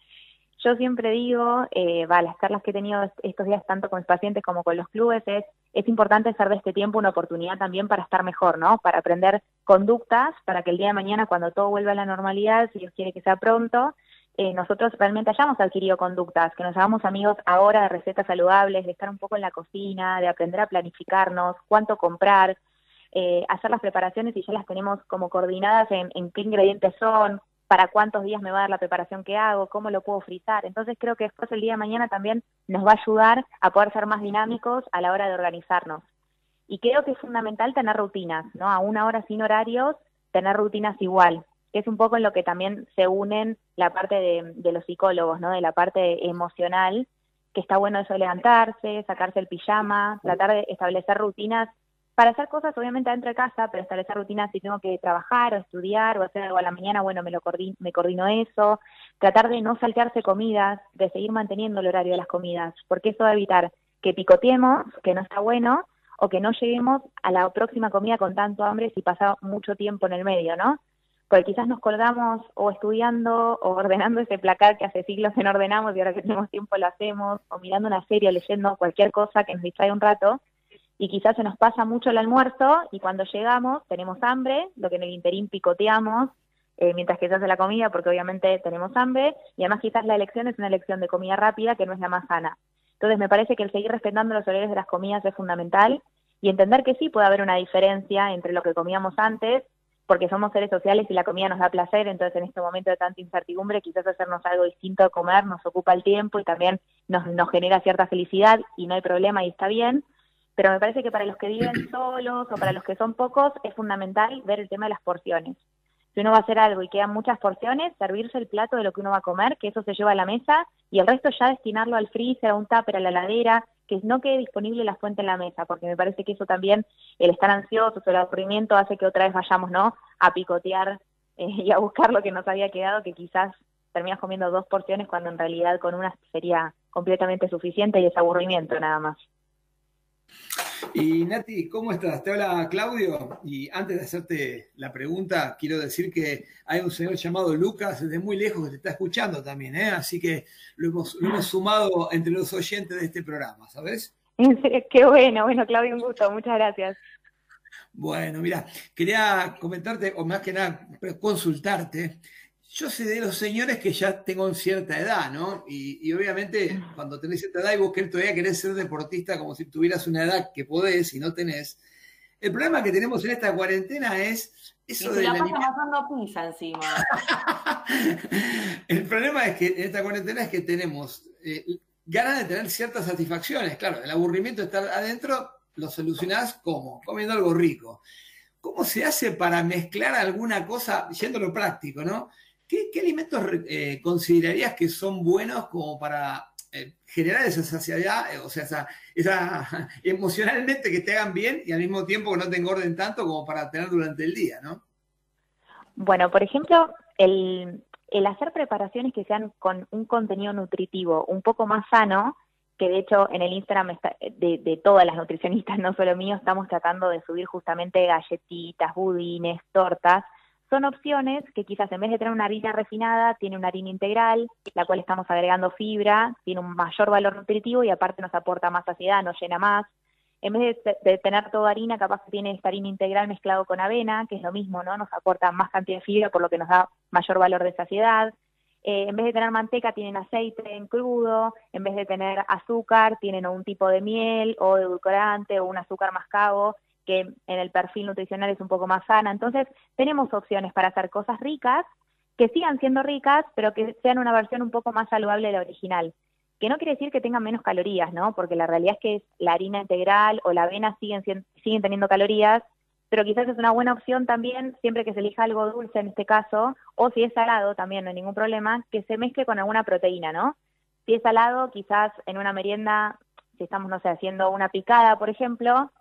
N: Yo siempre digo, eh, va, las charlas que he tenido estos días tanto con mis pacientes como con los clubes, es, es importante hacer de este tiempo una oportunidad también para estar mejor, ¿no? Para aprender conductas, para que el día de mañana, cuando todo vuelva a la normalidad, si Dios quiere que sea pronto, eh, nosotros realmente hayamos adquirido conductas, que nos hagamos amigos ahora de recetas saludables, de estar un poco en la cocina, de aprender a planificarnos, cuánto comprar, eh, hacer las preparaciones y ya las tenemos como coordinadas en, en qué ingredientes son, para cuántos días me va a dar la preparación que hago, cómo lo puedo frizar. Entonces creo que después el día de mañana también nos va a ayudar a poder ser más dinámicos a la hora de organizarnos. Y creo que es fundamental tener rutinas, ¿no? A una hora sin horarios, tener rutinas igual, que es un poco en lo que también se unen la parte de, de los psicólogos, ¿no? De la parte emocional, que está bueno eso de levantarse, sacarse el pijama, tratar de establecer rutinas para hacer cosas obviamente dentro de casa, pero establecer rutinas si tengo que trabajar o estudiar o hacer algo a la mañana, bueno, me lo coordino, eso, tratar de no saltearse comidas, de seguir manteniendo el horario de las comidas, porque eso va a evitar que picoteemos, que no está bueno, o que no lleguemos a la próxima comida con tanto hambre si pasa mucho tiempo en el medio, ¿no? Porque quizás nos colgamos o estudiando o ordenando ese placar que hace siglos que no ordenamos y ahora que tenemos tiempo lo hacemos, o mirando una serie leyendo cualquier cosa que nos distrae un rato, y quizás se nos pasa mucho el almuerzo y cuando llegamos tenemos hambre, lo que en el interín picoteamos eh, mientras que se hace la comida porque obviamente tenemos hambre y además quizás la elección es una elección de comida rápida que no es la más sana. Entonces me parece que el seguir respetando los horarios de las comidas es fundamental y entender que sí puede haber una diferencia entre lo que comíamos antes porque somos seres sociales y la comida nos da placer, entonces en este momento de tanta incertidumbre quizás hacernos algo distinto a comer nos ocupa el tiempo y también nos, nos genera cierta felicidad y no hay problema y está bien, pero me parece que para los que viven solos o para los que son pocos es fundamental ver el tema de las porciones. Si uno va a hacer algo y quedan muchas porciones, servirse el plato de lo que uno va a comer, que eso se lleva a la mesa, y el resto ya destinarlo al freezer, a un tupper, a la heladera, que no quede disponible la fuente en la mesa, porque me parece que eso también, el estar ansioso o el aburrimiento hace que otra vez vayamos, ¿no?, a picotear eh, y a buscar lo que nos había quedado, que quizás terminas comiendo dos porciones cuando en realidad con una sería completamente suficiente y es aburrimiento nada más.
D: Y Nati, ¿cómo estás? Te habla Claudio y antes de hacerte la pregunta, quiero decir que hay un señor llamado Lucas desde muy lejos que te está escuchando también, ¿eh? así que lo hemos, lo hemos sumado entre los oyentes de este programa, ¿sabes?
N: Qué bueno, bueno, Claudio, un gusto, muchas gracias.
D: Bueno, mira, quería comentarte, o más que nada, consultarte. Yo sé de los señores que ya tengo cierta edad, ¿no? Y, y obviamente cuando tenés cierta edad y vos querés, todavía querés ser deportista como si tuvieras una edad que podés y no tenés. El problema que tenemos en esta cuarentena es eso
F: y
D: de
F: la pasa amasando pizza encima.
D: El problema es que en esta cuarentena es que tenemos eh, ganas de tener ciertas satisfacciones. Claro, el aburrimiento de estar adentro lo solucionás como comiendo algo rico. ¿Cómo se hace para mezclar alguna cosa, yendo a lo práctico, ¿no? ¿Qué, alimentos eh, considerarías que son buenos como para eh, generar esa saciedad, eh, o sea, esa, esa emocionalmente que te hagan bien y al mismo tiempo que no te engorden tanto como para tener durante el día, ¿no?
N: Bueno, por ejemplo, el, el hacer preparaciones que sean con un contenido nutritivo un poco más sano, que de hecho en el Instagram está- de, de todas las nutricionistas, no solo mío, estamos tratando de subir justamente galletitas, budines, tortas. Son opciones que quizás en vez de tener una harina refinada, tiene una harina integral, la cual estamos agregando fibra, tiene un mayor valor nutritivo y aparte nos aporta más saciedad, nos llena más. En vez de, tener toda harina, capaz que tiene esta harina integral mezclado con avena, que es lo mismo, ¿no? Nos aporta más cantidad de fibra, por lo que nos da mayor valor de saciedad. Eh, en vez de tener manteca, tienen aceite en crudo. En vez de tener azúcar, tienen un tipo de miel o edulcorante o un azúcar mascabo, que en el perfil nutricional es un poco más sana. Entonces, tenemos opciones para hacer cosas ricas, que sigan siendo ricas, pero que sean una versión un poco más saludable de la original. Que no quiere decir que tengan menos calorías, ¿no? Porque la realidad es que la harina integral o la avena siguen, siguen teniendo calorías, pero quizás es una buena opción también, siempre que se elija algo dulce en este caso, o si es salado también, no hay ningún problema, que se mezcle con alguna proteína, ¿no? Si es salado, quizás en una merienda, si estamos, no sé, haciendo una picada, por ejemplo,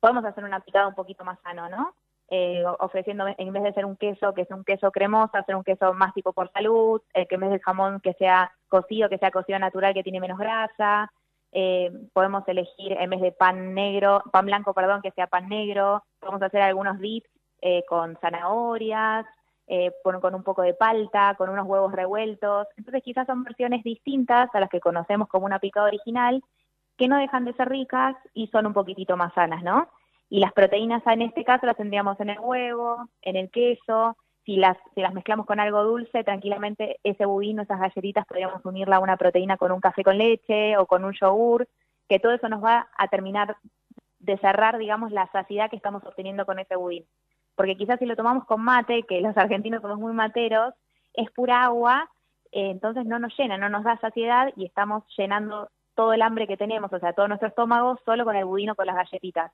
N: podemos hacer una picada un poquito más sano, ¿no? Eh, ofreciendo, en vez de ser un queso que es un queso cremoso, hacer un queso más tipo por salud, eh, que en vez de jamón que sea cocido, que sea cocido natural, que tiene menos grasa. Eh, podemos elegir, en vez de pan negro, pan blanco, perdón, que sea pan negro. Podemos hacer algunos dips eh, con zanahorias, eh, con, con un poco de palta, con unos huevos revueltos. Entonces quizás son versiones distintas a las que conocemos como una picada original, que no dejan de ser ricas y son un poquitito más sanas, ¿no? Y las proteínas en este caso las tendríamos en el huevo, en el queso. Si las, si las mezclamos con algo dulce, tranquilamente ese budín esas galletitas podríamos unirla a una proteína con un café con leche o con un yogur, que todo eso nos va a terminar de cerrar, digamos, la saciedad que estamos obteniendo con ese budín. Porque quizás si lo tomamos con mate, que los argentinos somos muy materos, es pura agua, eh, entonces no nos llena, no nos da saciedad y estamos llenando todo el hambre que tenemos, o sea, todo nuestro estómago solo con el budín o con las galletitas.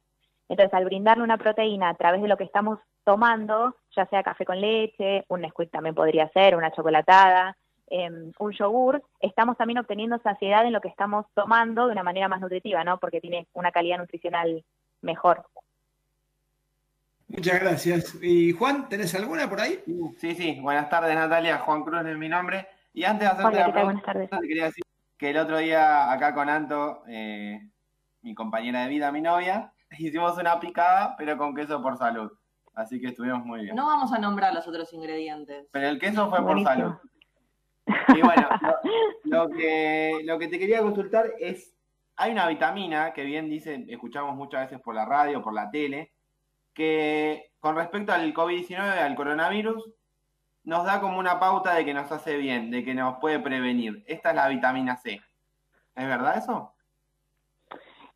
N: Entonces, al brindarle una proteína a través de lo que estamos tomando, ya sea café con leche, un Nesquik también podría ser, una chocolatada, eh, un yogur, estamos también obteniendo saciedad en lo que estamos tomando de una manera más nutritiva, ¿no? Porque tiene una calidad nutricional mejor.
D: Muchas gracias. Y Juan, ¿tenés alguna por ahí?
G: Sí, sí. Buenas tardes, Natalia. Juan Cruz es mi nombre. Y antes de hacerte
N: Hola,
G: la pregunta,
N: Buenas tardes.
G: te quería decir que el otro día acá con Anto, eh, mi compañera de vida, mi novia, hicimos una picada, pero con queso por salud. Así que estuvimos muy bien.
F: No vamos a nombrar los otros ingredientes.
G: Pero el queso fue por salud. Y bueno, lo, lo que, lo que te quería consultar es, hay una vitamina que bien dice, escuchamos muchas veces por la radio, por la tele, que con respecto al COVID-19, al coronavirus, nos da como una pauta de que nos hace bien, de que nos puede prevenir. Esta es la vitamina C. ¿Es verdad eso?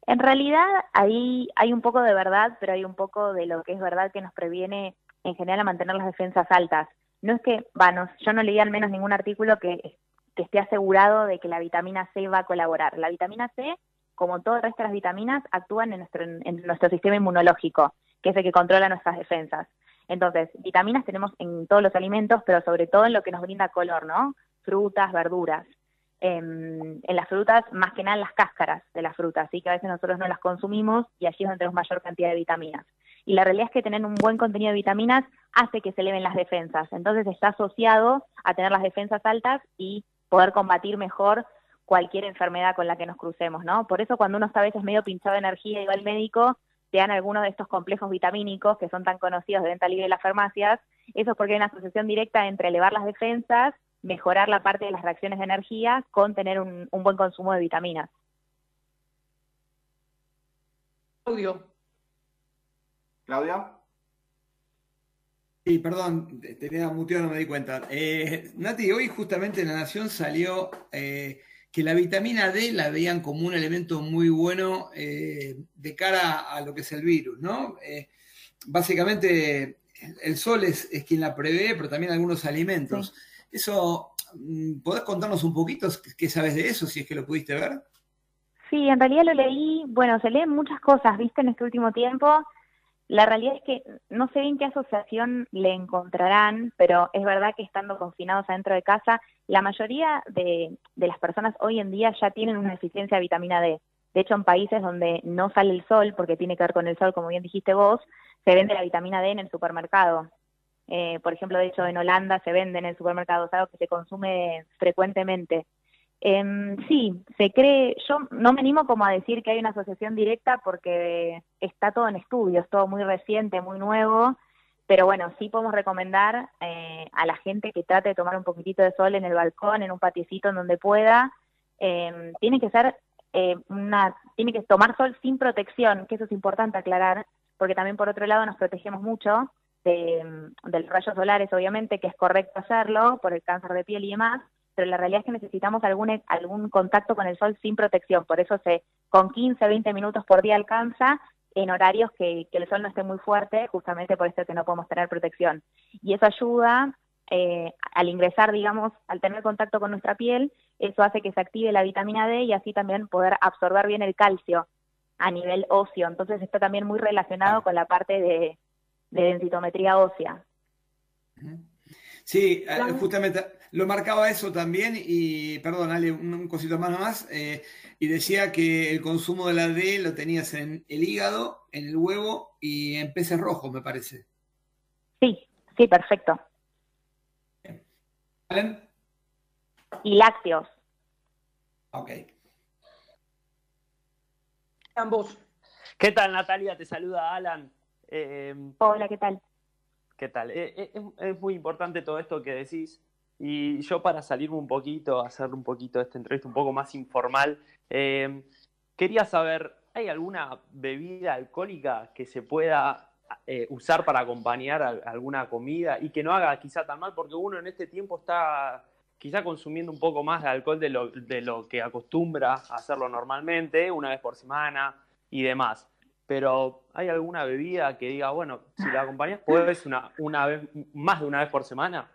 N: En realidad ahí hay un poco de verdad, pero hay un poco de lo que es verdad que nos previene en general a mantener las defensas altas. No es que, bueno, yo no leí al menos ningún artículo que, esté asegurado de que la vitamina C va a colaborar. La vitamina C, como todo el resto de las vitaminas, actúan en nuestro, en nuestro sistema inmunológico, que es el que controla nuestras defensas. Entonces, vitaminas tenemos en todos los alimentos, pero sobre todo en lo que nos brinda color, ¿no? Frutas, verduras. Em, en las frutas, más que nada en las cáscaras de las frutas, así que a veces nosotros no las consumimos y allí es donde tenemos mayor cantidad de vitaminas. Y la realidad es que tener un buen contenido de vitaminas hace que se eleven las defensas. Entonces está asociado a tener las defensas altas y poder combatir mejor cualquier enfermedad con la que nos crucemos, ¿no? Por eso cuando uno está a veces medio pinchado de energía y va al médico, te dan algunos de estos complejos vitamínicos que son tan conocidos de venta libre en las farmacias. Eso es porque hay una asociación directa entre elevar las defensas, mejorar la parte de las reacciones de energía con tener un, un buen consumo de vitaminas.
A: Claudio.
G: Claudio.
D: Sí, perdón, tenía muteado, no me di cuenta. Eh, Nati, hoy justamente en La Nación salió eh, que la vitamina D la veían como un elemento muy bueno eh, de cara a lo que es el virus, ¿no? Eh, básicamente, el sol es, es, quien la prevé, pero también algunos alimentos. Sí. Eso, mm, ¿podés contarnos un poquito qué sabes de eso, si es que lo pudiste ver?
N: Sí, en realidad lo leí, bueno, se leen muchas cosas, viste, en este último tiempo. La realidad es que no sé en qué asociación le encontrarán, pero es verdad que estando confinados adentro de casa, la mayoría de, de, las personas hoy en día ya tienen una deficiencia de vitamina D. De hecho, en países donde no sale el sol, porque tiene que ver con el sol, como bien dijiste vos, se vende la vitamina D en el supermercado. Eh, por ejemplo, de hecho, en Holanda se vende en el supermercado, es algo que se consume frecuentemente. Eh, sí, se cree, yo no me animo como a decir que hay una asociación directa porque está todo en estudios, todo muy reciente, muy nuevo, pero bueno, sí podemos recomendar eh, a la gente que trate de tomar un poquitito de sol en el balcón, en un patiecito en donde pueda. Eh, tiene que ser eh, una, tiene que tomar sol sin protección, que eso es importante aclarar, porque también por otro lado nos protegemos mucho de, de los rayos solares, obviamente, que es correcto hacerlo por el cáncer de piel y demás, pero la realidad es que necesitamos algún, algún contacto con el sol sin protección, por eso se con 15, 20 minutos por día alcanza en horarios que, que el sol no esté muy fuerte, justamente por esto que no podemos tener protección. Y eso ayuda eh, al ingresar, digamos, al tener contacto con nuestra piel, eso hace que se active la vitamina D y así también poder absorber bien el calcio a nivel óseo. Entonces está también muy relacionado con la parte de, de densitometría ósea.
D: Sí, claro. justamente lo marcaba eso también y, perdón, Ale, un, un cosito más nomás, eh, y decía que el consumo de la D lo tenías en el hígado, en el huevo y en peces rojos, me parece.
N: Sí, sí, perfecto.
D: ¿Valen?
N: Y lácteos.
D: Ok.
A: Ambos.
I: ¿Qué tal, Natalia? Te saluda Alan.
N: Eh, Hola, ¿qué tal?
I: ¿Qué tal? Eh, es, es, muy importante todo esto que decís. Y yo para salirme un poquito, hacer un poquito de esta entrevista un poco más informal, eh, quería saber, ¿hay alguna bebida alcohólica que se pueda eh, usar para acompañar alguna comida y que no haga quizá tan mal? Porque uno en este tiempo está quizá consumiendo un poco más de alcohol de lo, de lo que acostumbra a hacerlo normalmente, una vez por semana y demás pero ¿hay alguna bebida que diga, bueno, si la acompañas, puedes una, una vez, más de una vez por semana?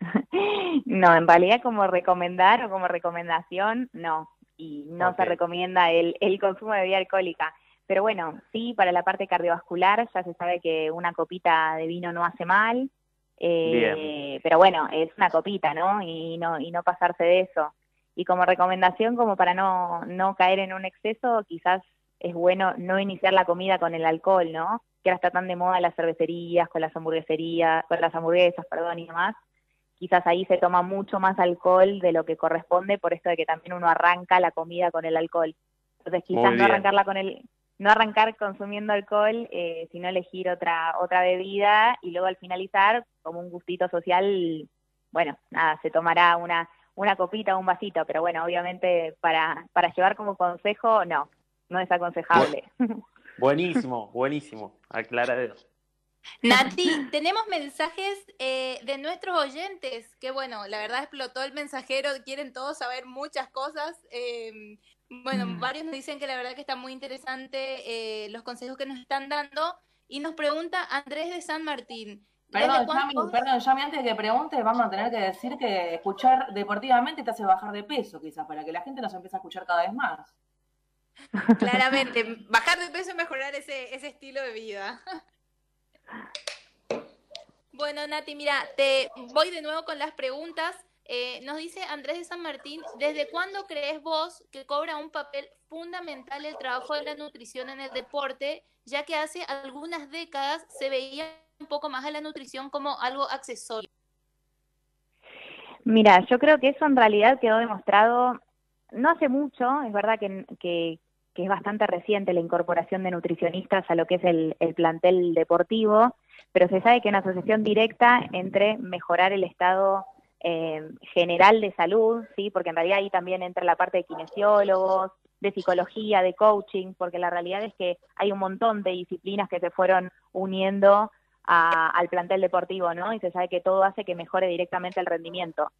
N: No, en realidad como recomendar o como recomendación, no. Y no okay. se recomienda el, el consumo de bebida alcohólica. Pero bueno, sí, para la parte cardiovascular ya se sabe que una copita de vino no hace mal. Eh, pero bueno, es una copita, ¿no? Y no, y no pasarse de eso. Y como recomendación, como para no, no caer en un exceso, quizás es bueno no iniciar la comida con el alcohol, ¿no? Que ahora está tan de moda las cervecerías, con las hamburgueserías, con las hamburguesas, perdón, y demás. Quizás ahí se toma mucho más alcohol de lo que corresponde por esto de que también uno arranca la comida con el alcohol. Entonces quizás no arrancarla con el, no arrancar consumiendo alcohol, eh, sino elegir otra, otra bebida y luego al finalizar, como un gustito social, bueno, nada, se tomará una, una copita o un vasito, pero bueno, obviamente para, para llevar como consejo, no, no es aconsejable.
I: Buenísimo, buenísimo, aclarado.
B: Nati, tenemos mensajes eh, de nuestros oyentes, que bueno, la verdad explotó el mensajero, quieren todos saber muchas cosas. Eh, bueno, mm. varios nos dicen que la verdad que está muy interesante eh, los consejos que nos están dando. Y nos pregunta Andrés de San Martín.
F: Perdón, Yami, perdón, Yami, antes de que pregunte, vamos a tener que decir que escuchar deportivamente te hace bajar de peso, quizás, para que la gente nos empiece a escuchar cada vez más.
B: Claramente, bajar de peso y mejorar ese, ese estilo de vida. Bueno, Nati, mira, te voy de nuevo con las preguntas. Eh, nos dice Andrés de San Martín, ¿desde cuándo crees vos que cobra un papel fundamental el trabajo de la nutrición en el deporte, ya que hace algunas décadas se veía un poco más a la nutrición como algo accesorio?
N: Mira, yo creo que eso en realidad quedó demostrado no hace mucho, es verdad que, que, que es bastante reciente la incorporación de nutricionistas a lo que es el, el, plantel deportivo, pero se sabe que una asociación directa entre mejorar el estado eh, general de salud, sí, porque en realidad ahí también entra la parte de kinesiólogos, de psicología, de coaching, porque la realidad es que hay un montón de disciplinas que se fueron uniendo al plantel deportivo, ¿no? Y se sabe que todo hace que mejore directamente el rendimiento.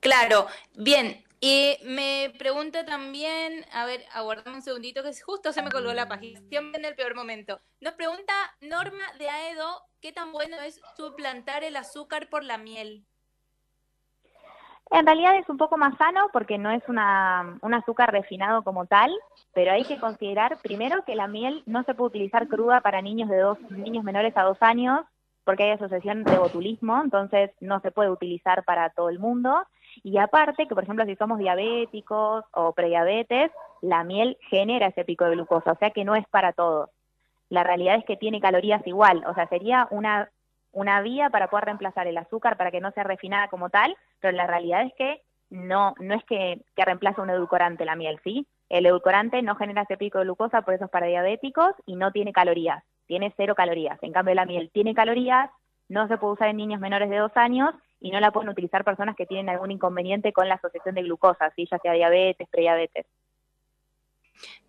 B: Claro, bien. Y me pregunta también, a ver, aguardame un segundito que justo se me colgó la página, en el peor momento. Nos pregunta Norma de Aedo, ¿qué tan bueno es suplantar el azúcar por la miel?
N: En realidad es un poco más sano porque no es una, un azúcar refinado como tal, pero hay que considerar primero que la miel no se puede utilizar cruda para niños de dos niños menores a dos años porque hay asociación de botulismo, entonces no se puede utilizar para todo el mundo. Y aparte que, por ejemplo, si somos diabéticos o prediabetes, la miel genera ese pico de glucosa, o sea que no es para todos. La realidad es que tiene calorías igual, o sea, sería una una vía para poder reemplazar el azúcar para que no sea refinada como tal, pero la realidad es que no, no es que, que reemplace un edulcorante la miel, ¿sí? El edulcorante no genera ese pico de glucosa, por eso es para diabéticos y no tiene calorías, tiene cero calorías. En cambio, la miel tiene calorías, no se puede usar en niños menores de dos años y no la pueden utilizar personas que tienen algún inconveniente con la asociación de glucosa, ¿sí? ya sea diabetes, prediabetes.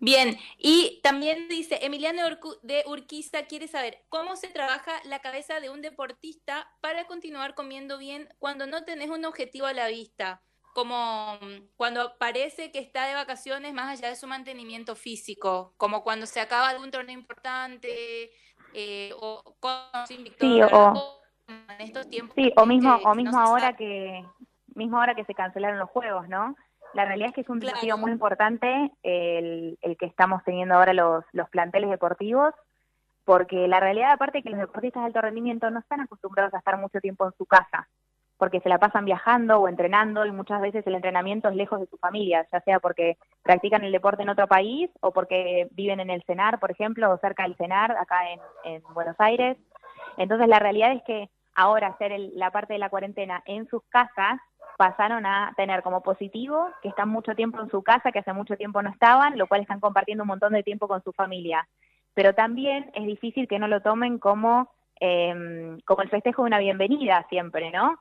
B: Bien, y también dice, Emiliano de Urquiza quiere saber cómo se trabaja la cabeza de un deportista para continuar comiendo bien cuando no tenés un objetivo a la vista, como mm, cuando parece que está de vacaciones más allá de su mantenimiento físico, como cuando se acaba algún torneo importante eh, o con sin
N: Sí,
B: victoria,
N: o,
B: en estos tiempos
N: sí, o mismo,
B: que-
N: o
B: no
N: mismo ahora que, mismo ahora que se cancelaron los juegos, ¿no? La realidad es que es un desafío
B: Claro.
N: muy importante el, el que estamos teniendo ahora los, los planteles deportivos, porque la realidad aparte es que los deportistas de alto rendimiento no están acostumbrados a estar mucho tiempo en su casa, porque se la pasan viajando o entrenando y muchas veces el entrenamiento es lejos de su familia, ya sea porque practican el deporte en otro país o porque viven en el CENAR, por ejemplo, o cerca del CENAR, acá en, en Buenos Aires. Entonces la realidad es que ahora hacer el- la parte de la cuarentena en sus casas pasaron a tener como positivo que están mucho tiempo en su casa, que hace mucho tiempo no estaban, lo cual están compartiendo un montón de tiempo con su familia. Pero también es difícil que no lo tomen como, em, como el festejo de una bienvenida siempre, ¿no?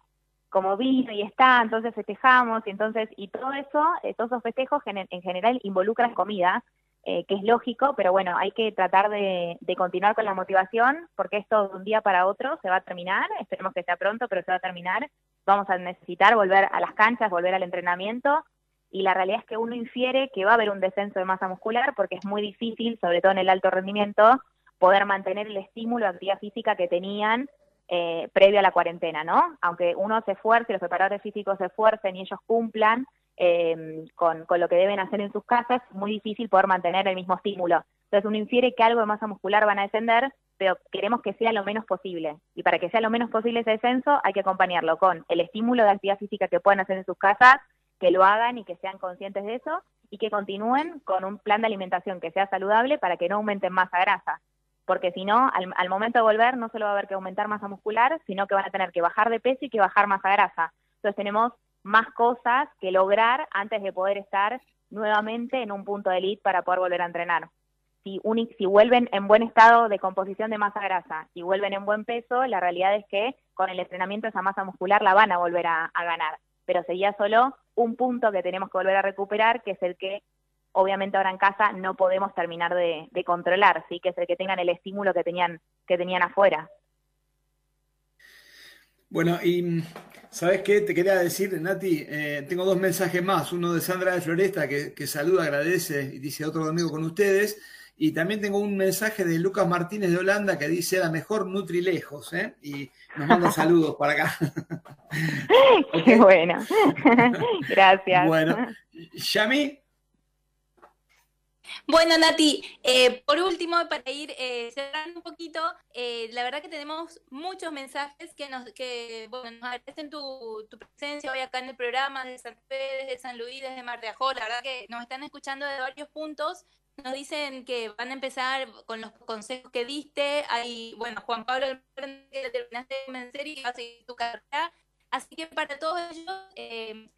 N: Como vino y está, entonces festejamos, y entonces, y todo eso, eh, todos esos festejos gene- en general involucran comida, eh, que es lógico, pero bueno, hay que tratar de, de continuar con la motivación, porque esto de un día para otro se va a terminar, esperemos que sea pronto, pero se va a terminar, vamos a necesitar volver a las canchas, volver al entrenamiento, y la realidad es que uno infiere que va a haber un descenso de masa muscular, porque es muy difícil, sobre todo en el alto rendimiento, poder mantener el estímulo de actividad física que tenían eh, previo a la cuarentena, ¿no? Aunque uno se esfuerce, los preparadores físicos se esfuercen y ellos cumplan eh, con, lo que deben hacer en sus casas, es muy difícil poder mantener el mismo estímulo. Entonces uno infiere que algo de masa muscular van a descender, pero queremos que sea lo menos posible. Y para que sea lo menos posible ese descenso, hay que acompañarlo con el estímulo de actividad física que puedan hacer en sus casas, que lo hagan y que sean conscientes de eso, y que continúen con un plan de alimentación que sea saludable para que no aumenten masa grasa porque si no, al, al momento de volver no solo va a haber que aumentar masa muscular, sino que van a tener que bajar de peso y que bajar masa grasa. Entonces tenemos más cosas que lograr antes de poder estar nuevamente en un punto de elite para poder volver a entrenar. Si, si vuelven en buen estado de composición de masa grasa y vuelven en buen peso, la realidad es que con el entrenamiento esa masa muscular la van a volver a, a ganar. Pero sería solo un punto que tenemos que volver a recuperar, que es el que obviamente ahora en casa no podemos terminar de, de controlar, sí, que es el que tengan el estímulo que tenían, que tenían afuera.
D: Bueno, y mm, ¿sabes qué? Te quería decir, Nati, eh, tengo dos mensajes más. Uno de Sandra de Floresta, que, que saluda, agradece y dice otro domingo con ustedes. Y también tengo un mensaje de Lucas Martínez de Holanda que dice la mejor Nutri lejos, ¿eh? Y nos manda saludos para acá.
N: Qué bueno. Gracias.
D: Bueno, Yami,
B: Bueno, Nati, eh, por último, para ir eh, cerrando un poquito, eh, la verdad que tenemos muchos mensajes que nos, que, bueno, nos agradecen tu, presencia hoy acá en el programa de San Pedro, desde San Luis, desde Mar de Ajó, la verdad que nos están escuchando de varios puntos, nos dicen que van a empezar con los consejos que diste, hay, bueno, Juan Pablo, que terminaste de convencer y va a seguir tu carrera, así que para todos ellos, eh,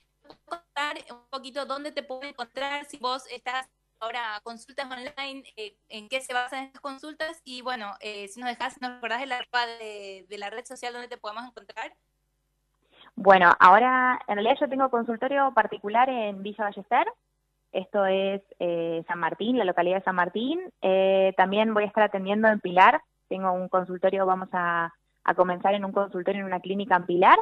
B: contar un poquito dónde te pueden encontrar, si vos estás ahora consultas online, eh, en qué se basan estas consultas y bueno, eh, si nos dejas, nos recordás de la, de, de la red social donde te podemos encontrar.
N: Bueno, ahora en realidad yo tengo consultorio particular en Villa Ballester. Esto es eh, San Martín, la localidad de San Martín. Eh, también voy a estar atendiendo en Pilar. Tengo un consultorio, vamos a, a comenzar en un consultorio en una clínica en Pilar.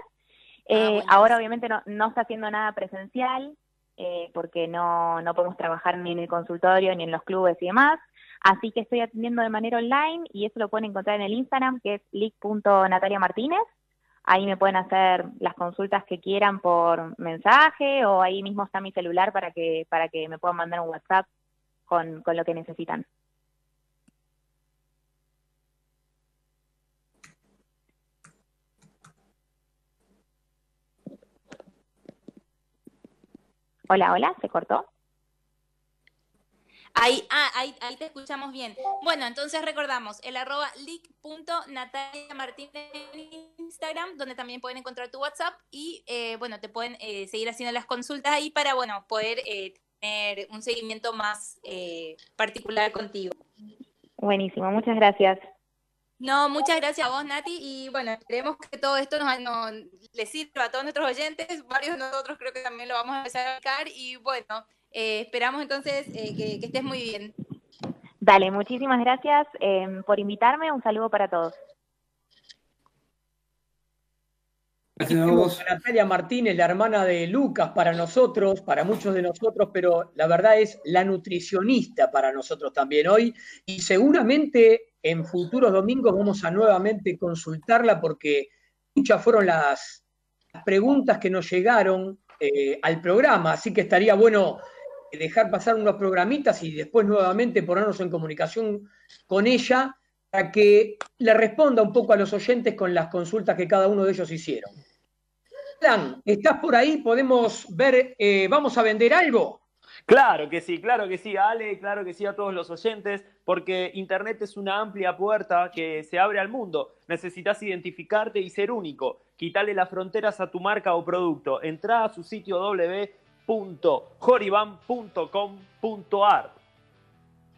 N: Eh, ahora obviamente no, no está haciendo nada presencial eh, porque no, no podemos trabajar ni en el consultorio ni en los clubes y demás. Así que estoy atendiendo de manera online y eso lo pueden encontrar en el Instagram que es leak.nataliamartínez. Ahí me pueden hacer las consultas que quieran por mensaje o ahí mismo está mi celular para que, para que me puedan mandar un WhatsApp con, con lo que necesitan. Hola, hola, ¿se cortó?
B: Ahí, ah, ahí, ahí te escuchamos bien. Bueno, entonces recordamos el arroba leak.nataliamartínez en Instagram, donde también pueden encontrar tu WhatsApp y, eh, bueno, te pueden eh, seguir haciendo las consultas ahí para, bueno, poder eh, tener un seguimiento más eh, particular contigo.
N: Buenísimo, muchas gracias.
B: No, muchas gracias a vos, Nati, y bueno, esperemos que todo esto nos, nos le sirva a todos nuestros oyentes, varios de nosotros creo que también lo vamos a empezar a aplicar, y bueno, eh, esperamos entonces eh, que, que estés muy bien.
N: Dale, muchísimas gracias eh, por invitarme. Un saludo para todos.
A: Natalia Martínez, la hermana de Lucas para nosotros, para muchos de nosotros, pero la verdad es la nutricionista para nosotros también hoy. Y seguramente en futuros domingos vamos a nuevamente consultarla porque muchas fueron las, las preguntas que nos llegaron eh, al programa, así que estaría bueno dejar pasar unos programitas y después nuevamente ponernos en comunicación con ella para que le responda un poco a los oyentes con las consultas que cada uno de ellos hicieron. Alan, ¿estás por ahí? ¿Podemos ver, eh, vamos a vender algo?
I: Claro que sí, claro que sí, Ale, claro que sí a todos los oyentes, porque Internet es una amplia puerta que se abre al mundo. Necesitas identificarte y ser único. Quitale las fronteras a tu marca o producto. Entra a su sitio www.joriban.com.ar.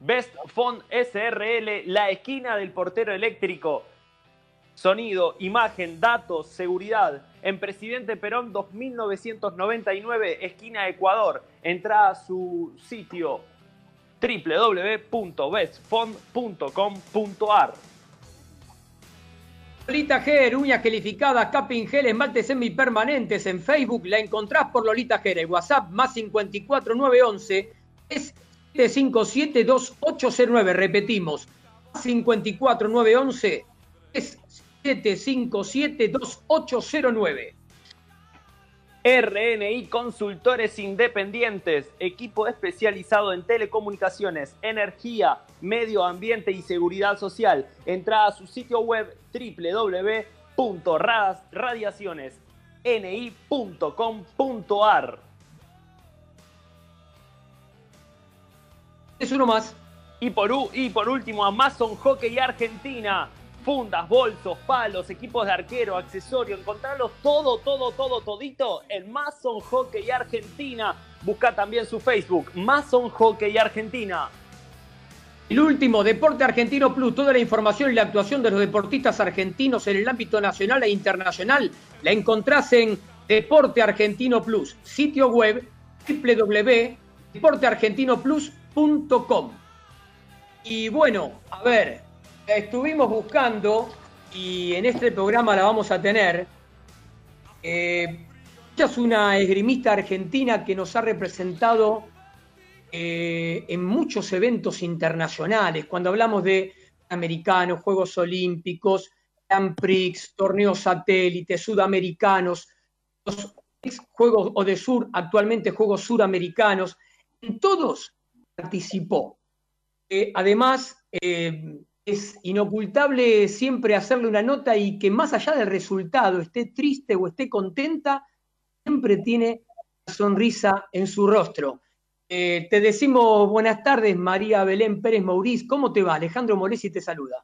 I: Best Phone SRL, la esquina del portero eléctrico. Sonido, imagen, datos, seguridad. En Presidente Perón 2999, esquina Ecuador. Entra a su sitio www.bestfond.com.ar.
A: Lolita Ger, uñas gelificadas, capping gel, esmaltes semipermanentes en Facebook, la encontrás por Lolita Ger, el WhatsApp más 54911 es 7572809, repetimos, más 54911 es 7572809.
I: RNI Consultores Independientes, equipo especializado en telecomunicaciones, energía, medio ambiente y seguridad social. Entra a su sitio web www.radiacionesni.com.ar.
A: Es uno más.
I: Y por, y por último, Amazon Hockey Argentina. Fundas, bolsos, palos, equipos de arquero, accesorios, encontrarlos todo, todo, todo, todito en Mason Hockey Argentina. Busca también su Facebook, Mason Hockey Argentina.
A: El último, Deporte Argentino Plus, toda la información y la actuación de los deportistas argentinos en el ámbito nacional e internacional la encontrás en Deporte Argentino Plus, sitio web www.deporteargentinoplus.com. Y bueno, a ver, la estuvimos buscando y en este programa la vamos a tener. Eh, ella es una esgrimista argentina que nos ha representado eh, en muchos eventos internacionales, cuando hablamos de americanos, Juegos Olímpicos, Grand Prix, torneos satélites, sudamericanos, los Juegos o de Sur, actualmente Juegos Suramericanos, en todos participó. Eh, además, es inocultable siempre hacerle una nota y que más allá del resultado, esté triste o esté contenta, siempre tiene sonrisa en su rostro. Eh, te decimos buenas tardes, María Belén Pérez Mauriz. ¿Cómo te va? Alejandro Molesi te saluda.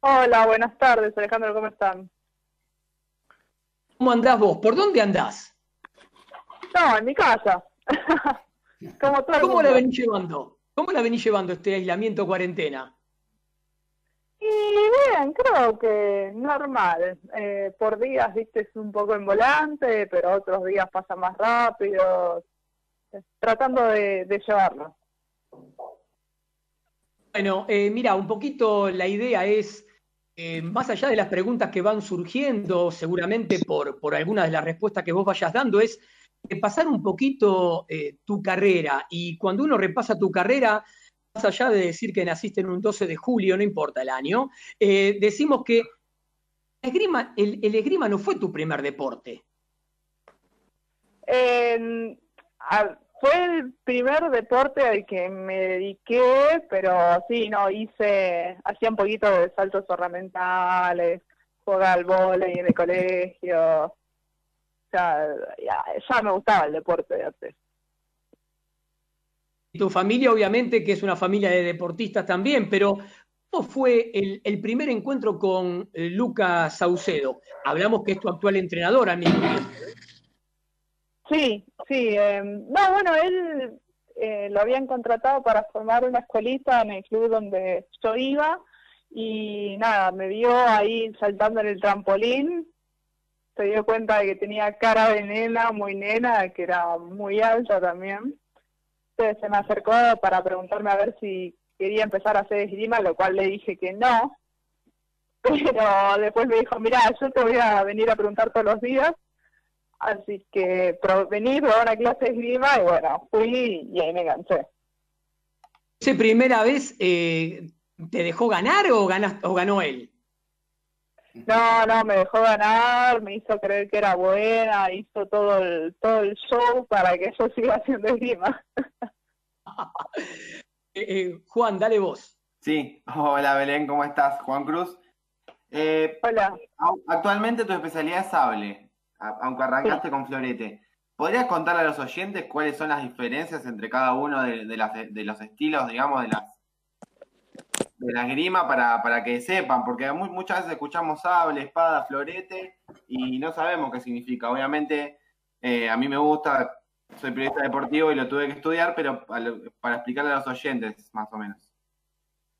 O: Hola, buenas tardes, Alejandro, ¿cómo están?
A: ¿Cómo andás vos? ¿Por dónde andás?
O: No, en mi casa. Como todo el
A: ¿Cómo la venís llevando? ¿Cómo la venís llevando este aislamiento cuarentena?
O: Y bien, creo que normal. Eh, por días, viste, es un poco en volante, pero otros días pasa más rápido. Tratando de, de llevarlo.
A: Bueno, eh, mira, un poquito la idea es, eh, más allá de las preguntas que van surgiendo, seguramente por, por algunas de las respuestas que vos vayas dando, es pasar un poquito eh, tu carrera. Y cuando uno repasa tu carrera, más allá de decir que naciste en un 12 de julio, no importa el año, decimos que el esgrima, no fue tu primer deporte.
O: Eh, a- fue el primer deporte al que me dediqué, pero sí, no, hice, hacía un poquito de saltos ornamentales, jugaba al vóley en el colegio, ya, ya me gustaba el deporte de antes.
A: Tu familia, obviamente, que es una familia de deportistas también, pero ¿cómo fue el, el primer encuentro con eh, Lucas Saucedo? Hablamos que es tu actual entrenador tiempo.
O: Sí, sí. eh, no, bueno, él eh, lo habían contratado para formar una escuelita en el club donde yo iba y nada, me vio ahí saltando en el trampolín, se dio cuenta de que tenía cara de nena, muy nena, que era muy alta también. Entonces se me acercó para preguntarme a ver si quería empezar a hacer esgrima, lo cual le dije que no. Pero después me dijo, mira, yo te voy a venir a preguntar todos los días Así que pro- vení, probá una clase de esgrima y bueno, fui y ahí me enganché.
A: ¿Esa primera vez eh, te dejó ganar o, ganas- o ganó él?
O: No, no, me dejó ganar, me hizo creer que era buena, hizo todo el, todo el show para que yo siga haciendo esgrima.
A: Eh, eh, Juan, dale vos.
G: Sí, hola Belén, ¿cómo estás? Juan Cruz. Eh,
O: hola.
G: Actualmente tu especialidad es sable, aunque arrancaste con florete. ¿Podrías contarle a los oyentes cuáles son las diferencias entre cada uno de, de las- de los estilos, digamos, de las de la esgrima para, para que sepan? Porque mu- muchas veces escuchamos sable, espada, florete y no sabemos qué significa. Obviamente, eh, a mí me gusta, soy periodista deportivo y lo tuve que estudiar, pero para explicarle a los oyentes, más o menos.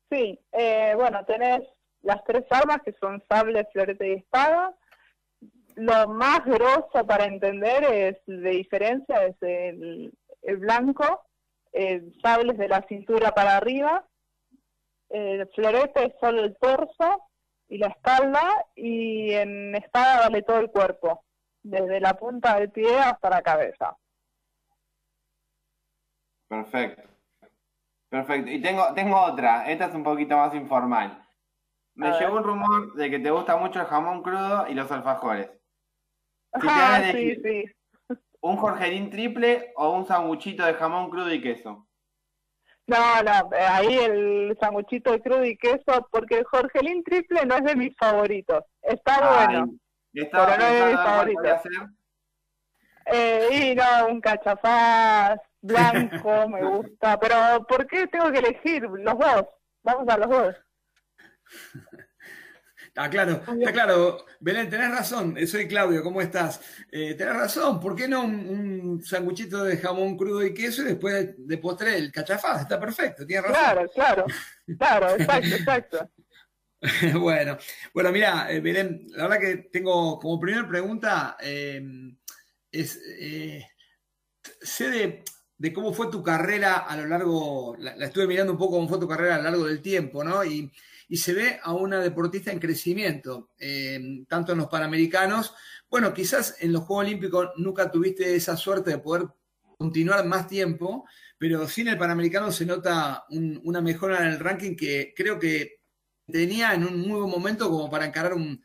O: Sí, eh, bueno, tenés las tres armas que son sable, florete y espada. Lo más grosso para entender es de diferencia es el, el blanco, el sable es de la cintura para arriba, el florete es solo el torso y la espalda y en espada vale todo el cuerpo, desde la punta del pie hasta la cabeza.
G: Perfecto. Perfecto. Y tengo, tengo otra. Esta es un poquito más informal. Me
O: A
G: llegó
O: ver.
G: un rumor de que te gusta mucho el jamón crudo y los alfajores. Si
O: Ah, sí, sí.
G: ¿Un jorgelín triple o un sanguchito de jamón crudo y queso?
O: No, no, eh, ahí el sanguchito de crudo y queso, porque el Jorgelín triple no es de mis favoritos. Está
G: Ay,
O: bueno,
G: Estaba
O: pero no es de mis favoritos. Eh, y no, un cachafaz blanco me gusta, pero ¿por qué tengo que elegir los dos? Vamos a los dos.
D: Ah, claro, está claro. Belén, tenés razón. Eh, Soy Claudio, ¿cómo estás? Eh, tenés razón. ¿Por qué no un, un sanguchito de jamón crudo y queso y después de, postre el cachafaz? Está perfecto, tienes razón.
O: Claro, claro, claro, exacto, exacto.
D: bueno, bueno, mira, eh, Belén, la verdad que tengo como primera pregunta, eh, es, eh, sé de, de cómo fue tu carrera a lo largo, la, la estuve mirando un poco cómo fue tu carrera a lo largo del tiempo, ¿no? Y, y se ve a una deportista en crecimiento, eh, tanto en los Panamericanos, bueno, quizás en los Juegos Olímpicos nunca tuviste esa suerte de poder continuar más tiempo, pero sí en el Panamericano se nota un- una mejora en el ranking que creo que tenía en un muy buen momento como para encarar un,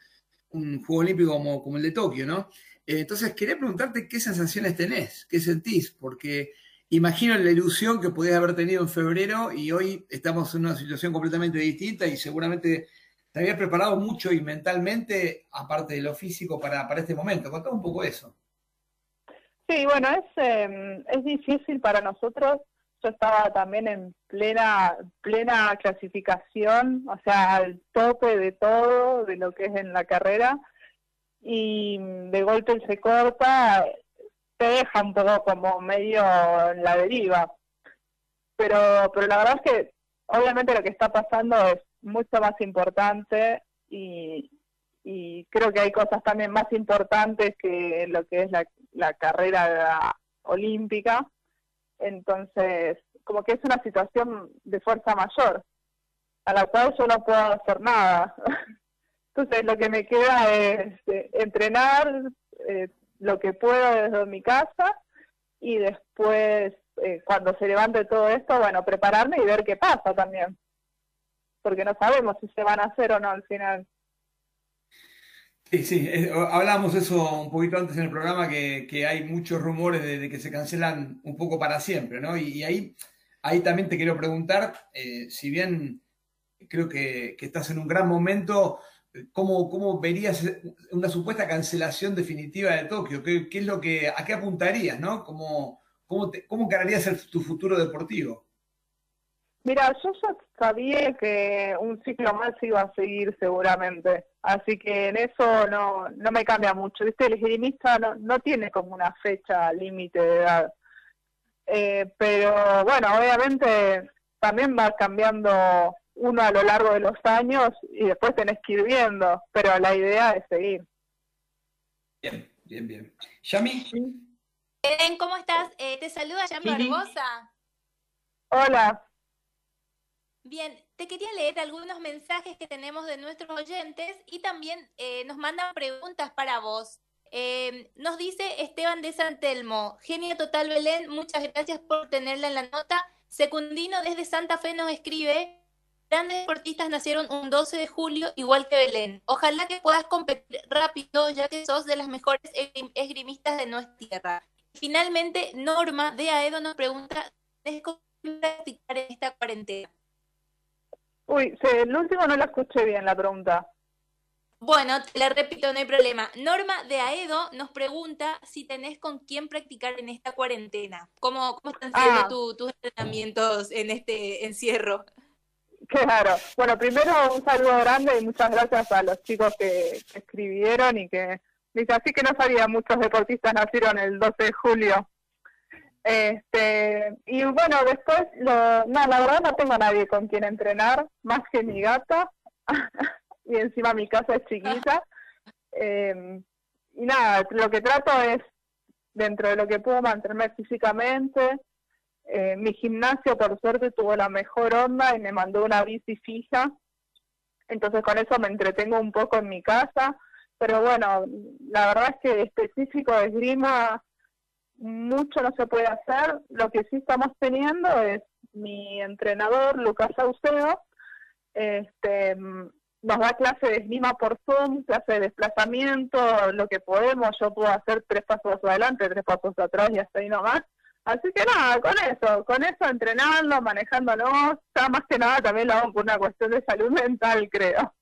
D: un Juego Olímpico como, como el de Tokio, ¿no? Eh, entonces, quería preguntarte qué sensaciones tenés, qué sentís, porque imagino la ilusión que podías haber tenido en febrero y hoy estamos en una situación completamente distinta y seguramente te habías preparado mucho y mentalmente, aparte de lo físico, para, para este momento. Contame un poco eso.
O: Sí, bueno, es, eh, es difícil para nosotros. Yo estaba también en plena, plena clasificación, o sea, al tope de todo, de lo que es en la carrera, y de golpe se corta, te deja un poco como medio en la deriva. Pero, pero la verdad es que obviamente lo que está pasando es mucho más importante y, y creo que hay cosas también más importantes que lo que es la, la carrera olímpica. Entonces, como que es una situación de fuerza mayor, a la cual yo no puedo hacer nada. Entonces, lo que me queda es eh, entrenar eh, lo que puedo desde mi casa y después, eh, cuando se levante todo esto, bueno, prepararme y ver qué pasa también. Porque no sabemos si se van a hacer o no al final.
D: Sí, sí, eh, hablamos eso un poquito antes en el programa, que, que hay muchos rumores de, que se cancelan un poco para siempre, ¿no? Y, y ahí, ahí también te quiero preguntar, eh, si bien creo que, que estás en un gran momento, ¿cómo, ¿cómo verías una supuesta cancelación definitiva de Tokio? ¿Qué, qué es lo que, a qué apuntarías, ¿no? ¿Cómo, cómo, te, cómo encararías el- tu futuro deportivo?
O: Mira, yo ya sabía que un ciclo más iba a seguir seguramente, así que en eso no, no me cambia mucho. ¿Viste? El esgrimista no, no tiene como una fecha límite de edad. Eh, pero bueno, obviamente también va cambiando uno a lo largo de los años y después tenés que ir viendo, pero la idea es seguir.
D: Bien, bien, bien. ¿Yami?
B: Eden, ¿cómo estás? Eh, te saluda Yami. Barbosa.
O: Hola.
B: Bien, te quería leer algunos mensajes que tenemos de nuestros oyentes y también eh, nos mandan preguntas para vos. Eh, nos dice Esteban de Santelmo, genia total Belén, muchas gracias por tenerla en la nota. Secundino desde Santa Fe nos escribe, grandes deportistas nacieron un 12 de julio igual que Belén. Ojalá que puedas competir rápido ya que sos de las mejores esgrim- esgrimistas de nuestra tierra. Finalmente, Norma de Aedo nos pregunta, ¿tenés cómo practicar en esta cuarentena?
O: Uy, el último no la escuché bien la pregunta.
B: Bueno, te la repito, no hay problema. Norma de Aedo nos pregunta si tenés con quién practicar en esta cuarentena. ¿Cómo, cómo están siendo
O: Ah.
B: tu- tus entrenamientos en este encierro?
O: Claro. Bueno, primero un saludo grande y muchas gracias a los chicos que, que escribieron y que dice así que no sabía muchos deportistas nacieron el 12 de julio. Este, y bueno, después, lo, no, la verdad no tengo a nadie con quien entrenar, más que mi gata, y encima mi casa es chiquita. Eh, y nada, lo que trato es, dentro de lo que puedo, mantenerme físicamente. Eh, mi gimnasio, por suerte, tuvo la mejor onda y me mandó una bici fija. Entonces, con eso me entretengo un poco en mi casa. Pero bueno, la verdad es que específico de esgrima mucho no se puede hacer. Lo que sí estamos teniendo es mi entrenador, Lucas Saucedo, este, nos da clase de esgrima por Zoom, clase de desplazamiento, lo que podemos. Yo puedo hacer tres pasos adelante, tres pasos atrás y hasta ahí nomás. Así que nada, con eso, con eso entrenando, manejándonos, ya más que nada también lo hago por una cuestión de salud mental, creo.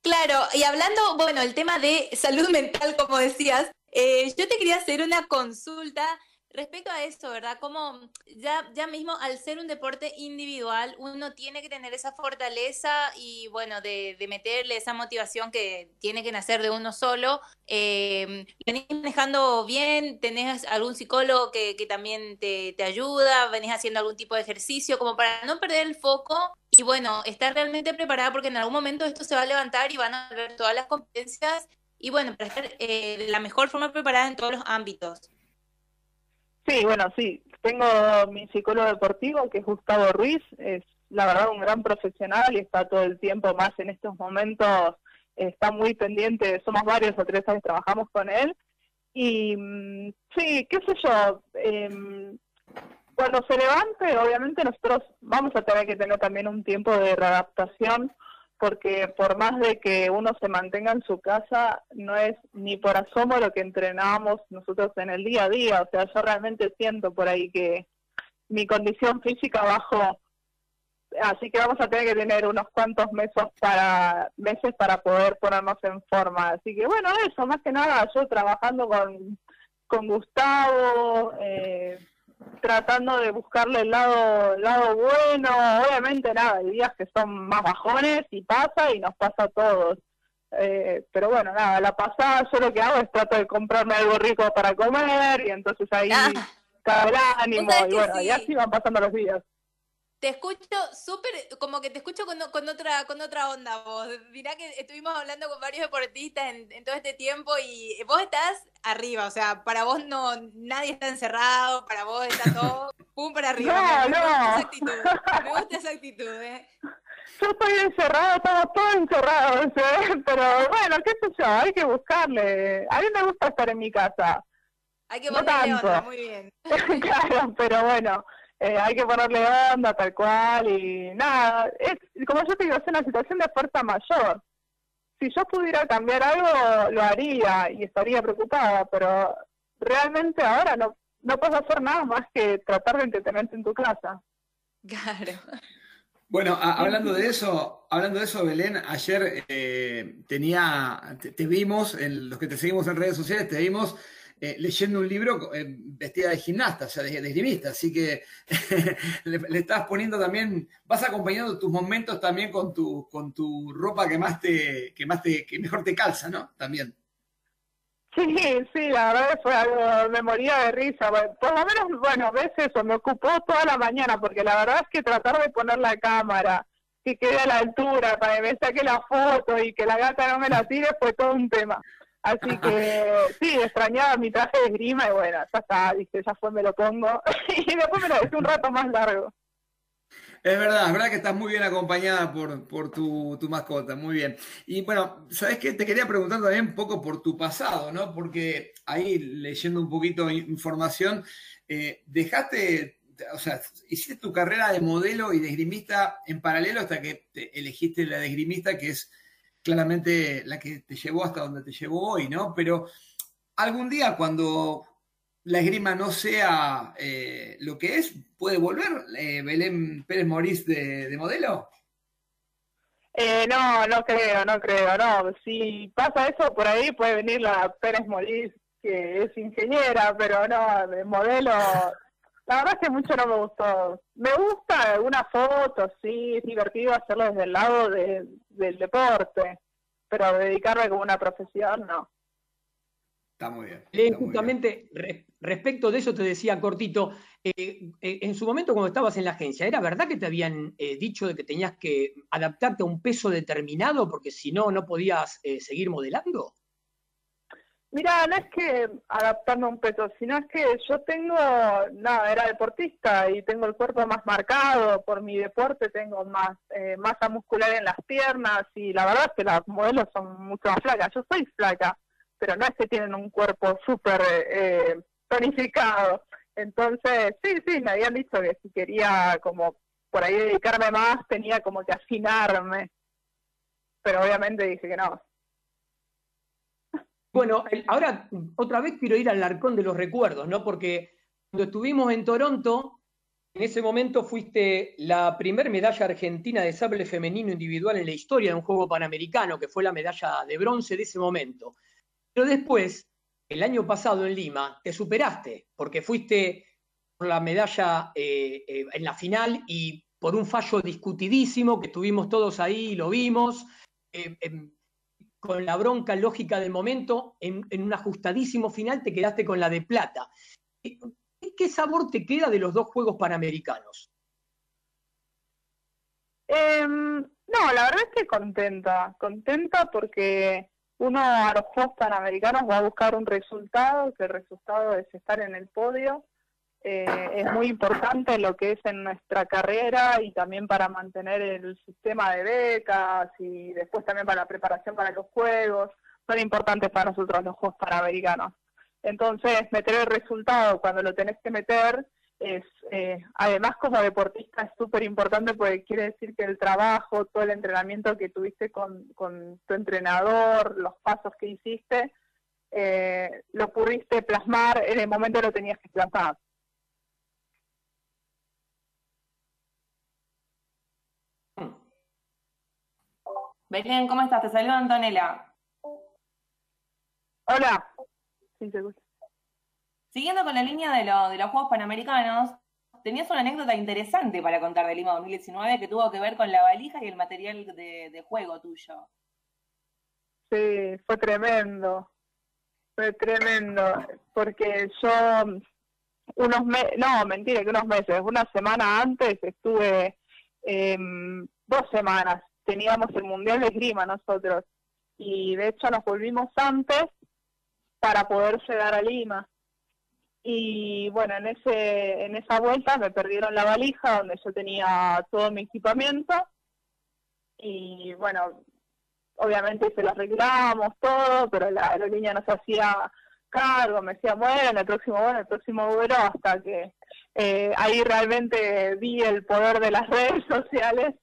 B: Claro, y hablando, bueno, el tema de salud mental, como decías, eh, yo te quería hacer una consulta respecto a eso, ¿verdad? Como ya, ya mismo al ser un deporte individual, uno tiene que tener esa fortaleza y, bueno, de, de meterle esa motivación que tiene que nacer de uno solo. Eh, ¿Venís manejando bien? ¿Tenés algún psicólogo que, que también te, te ayuda? ¿Venís haciendo algún tipo de ejercicio como para no perder el foco? Y bueno, estar realmente preparada porque en algún momento esto se va a levantar y van a ver todas las competencias y bueno, para estar eh, de la mejor forma preparada en todos los ámbitos.
O: Sí, bueno, sí. Tengo mi psicólogo deportivo, que es Gustavo Ruiz. Es, la verdad, un gran profesional y está todo el tiempo más en estos momentos. Está muy pendiente, somos varios años que trabajamos con él. Y mm, sí, qué sé yo, em, cuando se levante, obviamente nosotros vamos a tener que tener también un tiempo de readaptación, porque por más de que uno se mantenga en su casa, no es ni por asomo lo que entrenábamos nosotros en el día a día. O sea, yo realmente siento por ahí que mi condición física bajó. Así que vamos a tener que tener unos cuantos meses para meses para poder ponernos en forma. Así que bueno, eso, más que nada, yo trabajando con, con Gustavo, eh, tratando de buscarle el lado, el lado bueno. Obviamente, nada, hay días que son más bajones y pasa y nos pasa a todos. Eh, pero bueno, nada, la pasada yo lo que hago es trato de comprarme algo rico para comer y entonces ahí cae el ánimo y bueno, y
B: sí.
O: así van pasando los días.
B: Te escucho súper, como que te escucho con, con, otra, con otra onda vos. Mirá que estuvimos hablando con varios deportistas en, en, todo este tiempo y vos estás arriba, o sea, para vos no, nadie está encerrado, para vos está todo pum para arriba.
O: No,
B: me,
O: no.
B: me gusta esa actitud, me gusta esa actitud, eh.
O: Yo estoy encerrado, estamos todos encerrados, ¿eh? pero bueno, qué sé yo, hay que buscarle. A mí me gusta estar en mi casa.
B: Hay que
O: No tanto.
B: onda, muy bien.
O: claro, pero bueno, eh, hay que ponerle onda tal cual y nada, es como yo te digo, es una situación de fuerza mayor. Si yo pudiera cambiar algo, lo haría y estaría preocupada, pero realmente ahora no, no puedo hacer nada más que tratar de entretenerte en tu casa.
B: Claro.
D: Bueno, a- hablando de eso, hablando de eso, Belén, ayer eh, tenía, te, te vimos, en los que te seguimos en redes sociales, te vimos eh, leyendo un libro eh, vestida de gimnasta, o sea, de, de esgrimista, así que le, estás poniendo también, vas acompañando tus momentos también con tu, con tu ropa que más te, que más te, que mejor te calza, ¿no? También.
O: Sí, sí, la verdad fue algo, me moría de risa. Por lo menos, bueno, ves eso, me ocupó toda la mañana, porque la verdad es que tratar de poner la cámara, que quede a la altura, para que me saque la foto y que la gata no me la tire, fue todo un tema. Así que sí, extrañaba mi traje de esgrima y bueno, ya está, dije, ya fue, me lo pongo. y después me lo dejé un rato más largo.
D: Es verdad, es verdad que estás muy bien acompañada por, por tu, tu mascota, muy bien. Y bueno, ¿sabes qué? Te quería preguntar también un poco por tu pasado, ¿no? Porque ahí leyendo un poquito información, eh, dejaste, o sea, hiciste tu carrera de modelo y de esgrimista en paralelo hasta que te elegiste la de esgrimista, que es claramente la que te llevó hasta donde te llevó hoy, ¿no? Pero algún día cuando la esgrima no sea eh, lo que es, ¿puede volver eh, Belén Pérez Morís de, de modelo?
O: Eh, no, no creo, no creo, no. Si pasa eso por ahí puede venir la Pérez Molís, que es ingeniera, pero no, de modelo. La verdad es que mucho no me gustó. Me gusta alguna foto, sí, es divertido hacerlo desde el lado de, del deporte, pero dedicarme como una profesión, no.
D: Está muy bien.
A: Eh, justamente re- respecto de eso te decía cortito, eh, eh, en su momento cuando estabas en la agencia, ¿era verdad que te habían eh, dicho de que tenías que adaptarte a un peso determinado porque si no, no podías eh, seguir modelando?
O: Mira, no es que adaptarme a un peso, sino es que yo tengo, nada, era deportista y tengo el cuerpo más marcado por mi deporte, tengo más eh, masa muscular en las piernas y la verdad es que las modelos son mucho más flacas. Yo soy flaca, pero no es que tienen un cuerpo súper eh, tonificado. Entonces, sí, sí, me habían dicho que si quería como por ahí dedicarme más, tenía como que afinarme. Pero obviamente dije que no.
A: Bueno, ahora otra vez quiero ir al arcón de los recuerdos, ¿no? Porque cuando estuvimos en Toronto, en ese momento fuiste la primer medalla argentina de sable femenino individual en la historia de un juego panamericano, que fue la medalla de bronce de ese momento. Pero después, el año pasado en Lima, te superaste, porque fuiste por la medalla eh, eh, en la final y por un fallo discutidísimo que estuvimos todos ahí y lo vimos. eh, em, con la bronca lógica del momento, en, un ajustadísimo final te quedaste con la de plata. ¿Qué, qué sabor te queda de los dos Juegos Panamericanos?
O: Em, no, la verdad es que contenta, contenta porque uno a los Juegos Panamericanos va a buscar un resultado, que el resultado es estar en el podio. Eh, es muy importante lo que es en nuestra carrera y también para mantener el sistema de becas y después también para la preparación para los Juegos. Son importantes para nosotros los Juegos Panamericanos. Entonces, meter el resultado cuando lo tenés que meter es, eh, además como deportista es súper importante porque quiere decir que el trabajo, todo el entrenamiento que tuviste con, con tu entrenador, los pasos que hiciste, eh, lo pudiste plasmar en el momento que lo tenías que plasmar.
F: Belén, ¿cómo estás? Te saluda Antonella.
O: Hola.
F: Siguiendo con la línea de, lo- de los Juegos Panamericanos, tenías una anécdota interesante para contar de Lima 2019 que tuvo que ver con la valija y el material de, de juego tuyo.
O: Sí, fue tremendo. Fue tremendo. Porque yo unos meses, no, mentira, que unos meses, una semana antes estuve em, dos semanas, teníamos el Mundial de Esgrima nosotros, y de hecho nos volvimos antes para poder llegar a Lima. Y bueno, en ese en esa vuelta me perdieron la valija donde yo tenía todo mi equipamiento. Y bueno, obviamente se lo arreglamos todo, pero la aerolínea nos hacía cargo, me decía, bueno, en el próximo bueno, el próximo vuelo, hasta que eh, ahí realmente vi el poder de las redes sociales,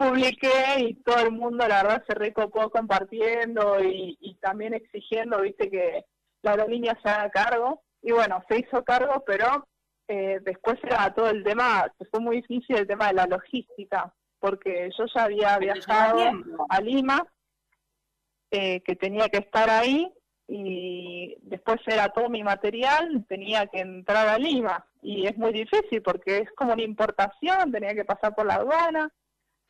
O: publiqué y todo el mundo la verdad se recopó compartiendo y, y también exigiendo, viste, que la aerolínea se haga cargo. Y bueno, se hizo cargo, pero eh, después era todo el tema, fue muy difícil el tema de la logística, porque yo ya había viajado a Lima, eh, que tenía que estar ahí, y después era todo mi material, tenía que entrar a Lima, y es muy difícil porque es como una importación, tenía que pasar por la aduana.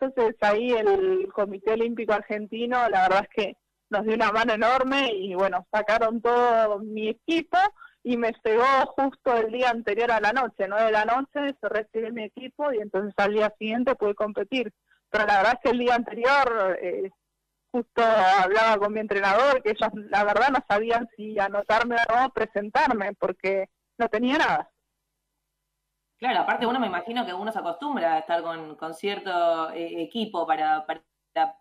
O: Entonces ahí el Comité Olímpico Argentino, la verdad es que nos dio una mano enorme y bueno, sacaron todo mi equipo y me llegó justo el día anterior a la noche, nueve de la noche, se recibió mi equipo y entonces al día siguiente pude competir. Pero la verdad es que el día anterior eh, justo hablaba con mi entrenador que ellos la verdad no sabían si anotarme o no presentarme porque no tenía nada.
F: Claro, aparte uno me imagino que uno se acostumbra a estar con, con cierto eh, equipo para, para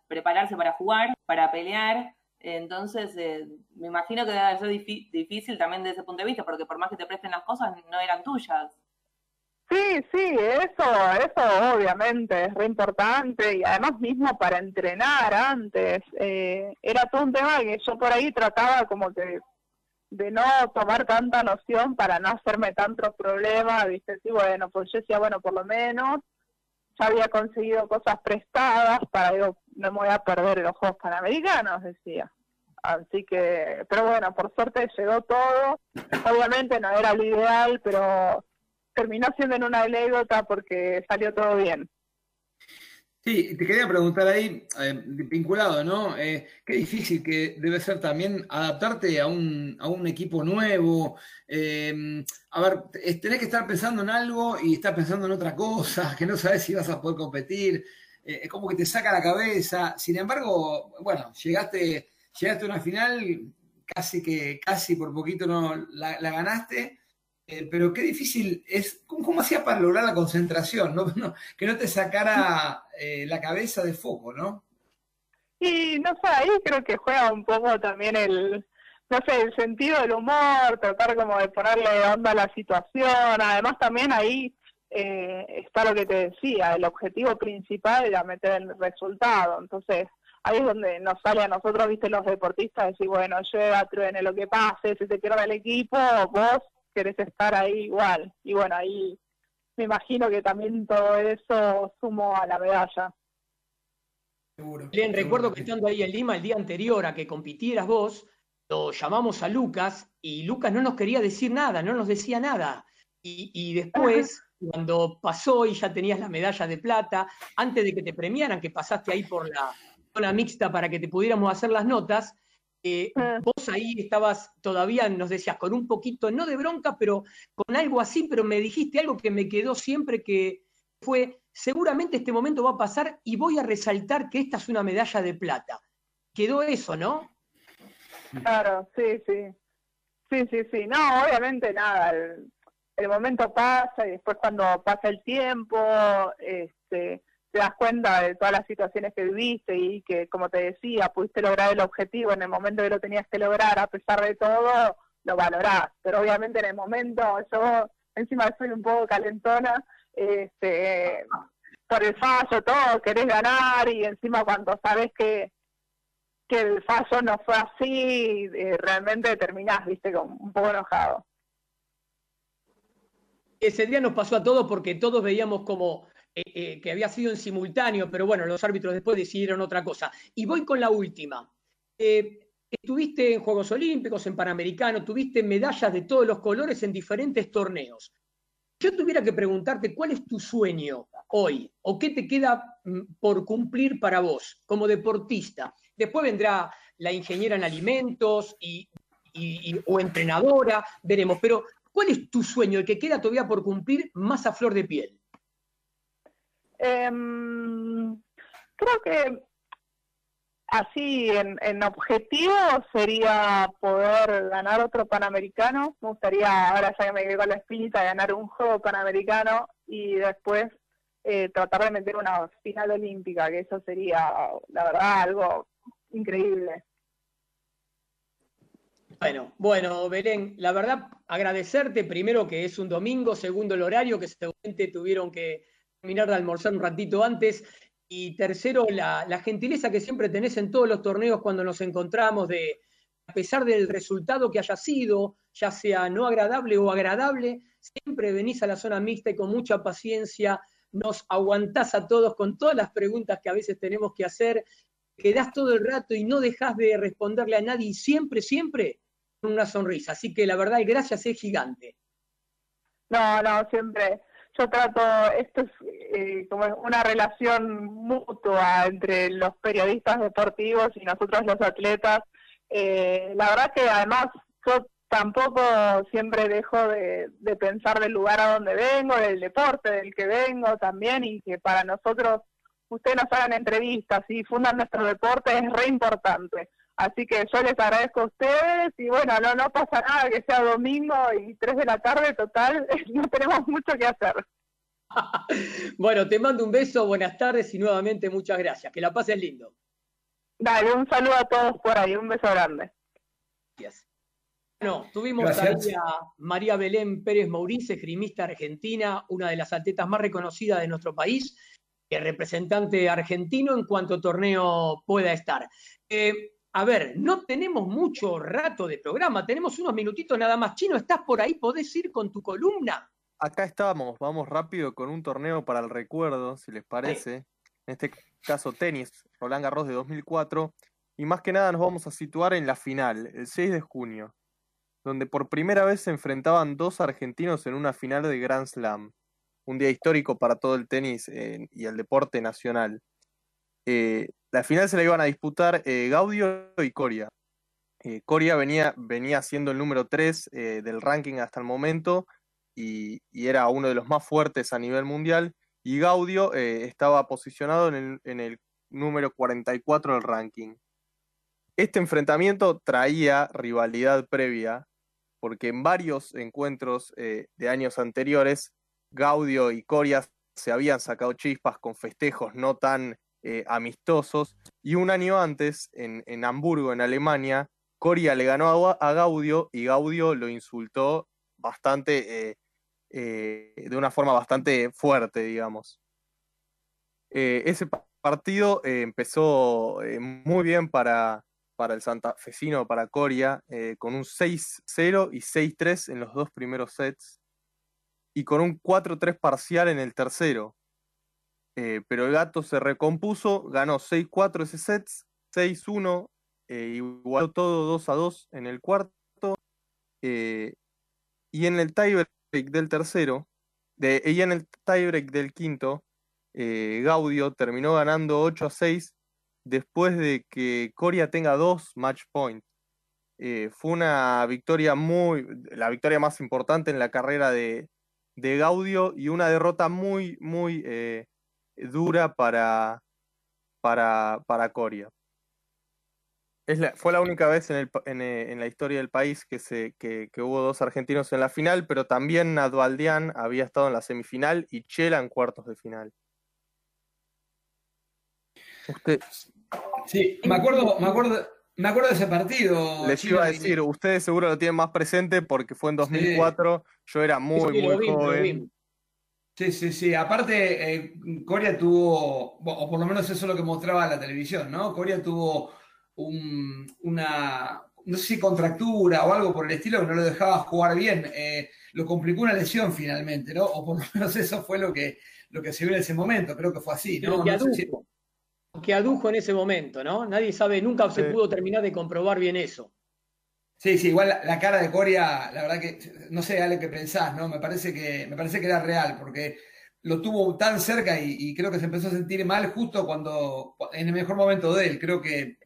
F: prepararse para jugar, para pelear, entonces, eh, me imagino que debe ser difícil también desde ese punto de vista, porque por más que te presten las cosas, no eran tuyas.
O: Sí, sí, eso, eso obviamente es re importante y además mismo para entrenar antes, eh, era todo un tema que yo por ahí trataba como que de no tomar tanta noción para no hacerme tantos problemas, viste, sí, bueno, pues yo decía, bueno, por lo menos ya había conseguido cosas prestadas para, digo, no me voy a perder los Juegos Panamericanos, decía. Así que, pero bueno, por suerte llegó todo. Obviamente no era lo ideal, pero terminó siendo en una anécdota porque salió todo bien.
D: Sí, te quería preguntar ahí, eh, vinculado, ¿no? Eh, qué difícil que debe ser también adaptarte a un, a un equipo nuevo. Eh, a ver, tenés que estar pensando en algo y estar pensando en otra cosa, que no sabes si vas a poder competir. es como que te saca la cabeza. Sin embargo, bueno, llegaste, llegaste a una final, casi que, casi por poquito no la ganaste eh, pero qué difícil es, ¿cómo, hacías para lograr la concentración? ¿no? que no te sacara eh, la cabeza de foco, ¿no?
O: Y no sé, ahí creo que juega un poco también el, no sé, el sentido del humor, tratar como de ponerle onda a la situación, además también ahí eh, está lo que te decía, el objetivo principal era meter el resultado, entonces ahí es donde nos sale a nosotros, viste, los deportistas, decir, bueno, llega, truene lo que pase, si te pierde el equipo, vos querés estar ahí igual. Y bueno, ahí me imagino que también todo eso sumo a la medalla.
A: Bien, recuerdo que estando ahí en Lima el día anterior a que compitieras vos, lo llamamos a Lucas y Lucas no nos quería decir nada, no nos decía nada. Y, y después, cuando pasó y ya tenías la medalla de plata, antes de que te premiaran, que pasaste ahí por la zona mixta para que te pudiéramos hacer las notas, eh, ah. Ahí estabas todavía, nos decías, con un poquito, no de bronca, pero con algo así, pero me dijiste algo que me quedó siempre que fue, seguramente este momento va a pasar y voy a resaltar que esta es una medalla de plata. Quedó eso, ¿no?
O: Claro, sí, sí. Sí, sí, sí. No, obviamente nada. El, el momento pasa y después cuando pasa el tiempo, este, te das cuenta de todas las situaciones que viviste y que, como te decía, pudiste lograr el objetivo en el momento que lo tenías que lograr, a pesar de todo, lo valorás. Pero obviamente en el momento, yo encima soy un poco calentona, este, por el fallo, todo, querés ganar y encima cuando sabes que, que el fallo no fue así, eh, realmente terminás, viste, como un poco enojado.
A: Ese día nos pasó a todos porque todos veíamos como eh, eh, que había sido en simultáneo, pero bueno, los árbitros después decidieron otra cosa. Y voy con la última. Eh, estuviste en Juegos Olímpicos, en Panamericanos, tuviste medallas de todos los colores en diferentes torneos. Yo tuviera que preguntarte cuál es tu sueño hoy o qué te queda mm, por cumplir para vos como deportista. Después vendrá la ingeniera en alimentos y, o entrenadora, veremos. Pero ¿cuál es tu sueño, el que queda todavía por cumplir más a flor de piel?
O: Em, creo que así en, en objetivo sería poder ganar otro Panamericano. Me gustaría, ahora ya que me quedé con la espinita, ganar un juego Panamericano y después eh, tratar de meter una final olímpica, que eso sería, la verdad, algo increíble.
A: Bueno, bueno, Belén, la verdad, agradecerte primero que es un domingo, segundo el horario, que seguramente tuvieron que terminar de almorzar un ratito antes, y tercero, la, gentileza que siempre tenés en todos los torneos cuando nos encontramos, de, a pesar del resultado que haya sido, ya sea no agradable o agradable, siempre venís a la zona mixta y con mucha paciencia nos aguantás a todos con todas las preguntas que a veces tenemos que hacer, quedás todo el rato y no dejás de responderle a nadie siempre, siempre con una sonrisa. Así que la verdad, y gracias es gigante.
O: No, no, siempre. Yo trato, esto es eh, como una relación mutua entre los periodistas deportivos y nosotros los atletas. Eh, la verdad que además yo tampoco siempre dejo de, de, pensar del lugar a donde vengo, del deporte del que vengo también, y que para nosotros ustedes nos hagan entrevistas y fundan nuestro deporte es re importante. Así que yo les agradezco a ustedes y bueno, no, no pasa nada que sea domingo y 3 de la tarde, total, no tenemos mucho que hacer.
A: bueno, te mando un beso, buenas tardes y nuevamente muchas gracias. Que la pases lindo.
O: Dale, un saludo a todos por ahí, un beso grande.
A: Gracias. Bueno, tuvimos ahí a María Belén Pérez Maurice, esgrimista argentina, una de las atletas más reconocidas de nuestro país, el representante argentino en cuanto torneo pueda estar. Eh, a ver, no tenemos mucho rato de programa, tenemos unos minutitos nada más. Chino, ¿estás por ahí? ¿Podés ir con tu columna?
C: Acá estamos, vamos rápido con un torneo para el recuerdo, si les parece. En este caso, tenis, Roland Garros de 2004. Y más que nada nos vamos a situar en la final, el 6 de junio, donde por primera vez se enfrentaban dos argentinos en una final de Grand Slam. Un día histórico para todo el tenis eh, y el deporte nacional. Eh, la final se la iban a disputar eh, Gaudio y Coria. Eh, Coria venía, venía siendo el número 3 eh, del ranking hasta el momento y, era uno de los más fuertes a nivel mundial. Y Gaudio estaba posicionado en el, en el número 44 del ranking. Este enfrentamiento traía rivalidad previa, porque en varios encuentros de años anteriores, Gaudio y Coria se habían sacado chispas con festejos no tan eh, amistosos. Y un año antes, en, en, Hamburgo, en Alemania, Coria le ganó a, a, Gaudio y Gaudio lo insultó bastante, eh, eh, de una forma bastante fuerte, digamos. Ese partido empezó muy bien para, para el santafesino, para Coria, con un 6-0 y 6-3 en los dos primeros sets y con un 4-3 parcial en el tercero. Eh, pero el gato se recompuso, ganó 6-4 ese set, 6-1, eh, igualó todo 2 a 2 en el cuarto. Eh, y en el tiebreak del tercero, de, y en el tiebreak del quinto, eh, Gaudio terminó ganando 8 a 6 después de que Coria tenga dos match points. fue una victoria muy, la victoria más importante en la carrera de, de Gaudio y una derrota muy, muy dura para, para, para Coria. Es la, fue la única vez en, el, en, en, la historia del país que, se, que, que, hubo dos argentinos en la final, pero también Nadvaldian había estado en la semifinal y Chela en cuartos de final.
D: Usted... Sí, me acuerdo, me acuerdo, me acuerdo de ese partido.
C: Les iba a decir, ustedes seguro lo tienen más presente porque fue en 2004, sí. yo era muy, sí, muy vi, joven.
D: Sí, sí, sí. Aparte, eh, Coria tuvo, o por lo menos eso es lo que mostraba la televisión, ¿no? Coria tuvo un, una, no sé si contractura o algo por el estilo que no lo dejaba jugar bien. Eh, lo complicó una lesión finalmente, ¿no? O por lo menos eso fue lo que, lo que se vio en ese momento. Creo que fue así, ¿no?
A: Que,
D: no
A: adujo,
D: sé si...
A: que adujo en ese momento, ¿no? Nadie sabe, nunca se pudo terminar de comprobar bien eso.
D: Sí, sí, igual la, cara de Coria, la verdad que no sé, Ale, qué pensás, ¿no? Me parece que, me parece que era real, porque lo tuvo tan cerca y, y, creo que se empezó a sentir mal justo cuando, en el mejor momento de él. Creo que,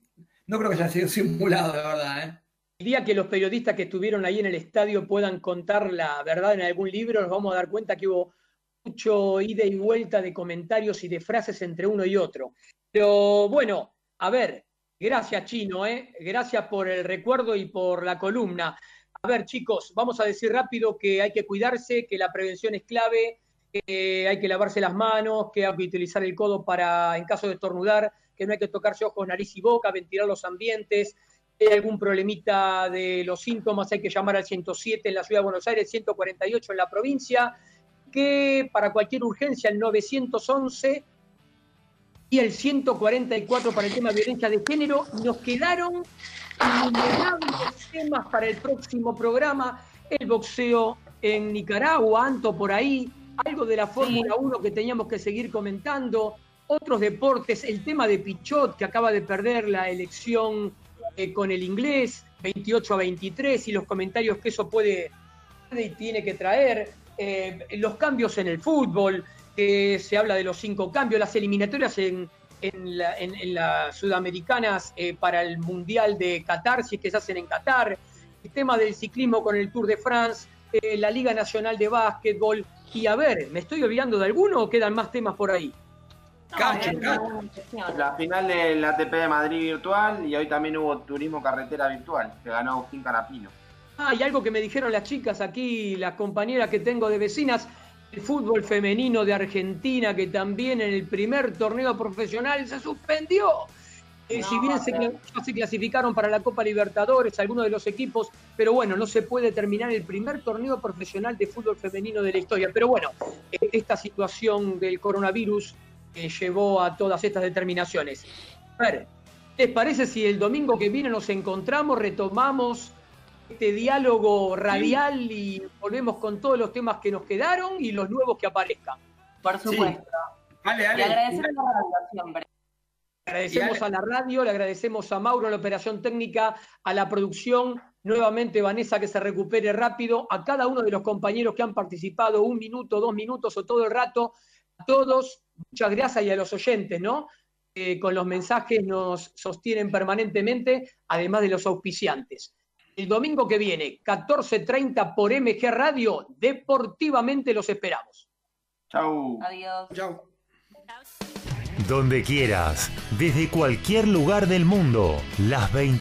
D: no creo que haya sido simulado, de verdad, ¿eh?
A: el día que los periodistas que estuvieron ahí en el estadio puedan contar la verdad en algún libro, nos vamos a dar cuenta que hubo mucho ida y vuelta de comentarios y de frases entre uno y otro. Pero bueno, a ver, gracias Chino, ¿eh? gracias por el recuerdo y por la columna. A ver chicos, vamos a decir rápido que hay que cuidarse, que la prevención es clave, que hay que lavarse las manos, que hay que utilizar el codo para, en caso de estornudar, que no hay que tocarse ojos, nariz y boca, ventilar los ambientes, hay algún problemita de los síntomas, hay que llamar al 107 en la ciudad de Buenos Aires, 148 en la provincia, que para cualquier urgencia el 911 y el 144 para el tema de violencia de género. Nos quedaron innumerables temas para el próximo programa, el boxeo en Nicaragua, Anto por ahí, algo de la Fórmula 1 que teníamos que seguir comentando, otros deportes, el tema de Pichot que acaba de perder la elección eh, con el inglés, 28 a 23, y los comentarios que eso puede, y tiene que traer, eh, los cambios en el fútbol, que se habla de los cinco cambios, las eliminatorias en, en, las sudamericanas eh, para el Mundial de Qatar, si es que se hacen en Qatar, el tema del ciclismo con el Tour de France, la Liga Nacional de Básquetbol, y a ver, ¿me estoy olvidando de alguno o quedan más temas por ahí?
G: La final del ATP de Madrid virtual y hoy también hubo turismo carretera virtual, que ganó Agustín Carapino.
A: Ah, y algo que me dijeron las chicas aquí, las compañeras que tengo de vecinas, el fútbol femenino de Argentina, que también en el primer torneo profesional se suspendió. Eh, si bien se, se, clasificaron para la Copa Libertadores, algunos de los equipos, pero bueno, no se puede terminar el primer torneo profesional de fútbol femenino de la historia. Pero bueno, eh, esta situación del coronavirus que llevó a todas estas determinaciones. A ver, ¿les parece si el domingo que viene nos encontramos, retomamos este diálogo radial y volvemos con todos los temas que nos quedaron y los nuevos que aparezcan?
F: Por supuesto.
D: Vale,
F: Le agradecemos a la radio siempre.
A: Agradecemos a la radio, le agradecemos a Mauro la operación técnica, a la producción, nuevamente Vanessa que se recupere rápido, a cada uno de los compañeros que han participado un minuto, dos minutos o todo el rato, a todos, muchas gracias y a los oyentes, ¿no? con los mensajes nos sostienen permanentemente, además de los auspiciantes. El domingo que viene, 14.30 por MG Radio, deportivamente los esperamos.
G: Chau.
F: Adiós.
D: Chau.
K: Donde quieras, desde cualquier lugar del mundo, las 20.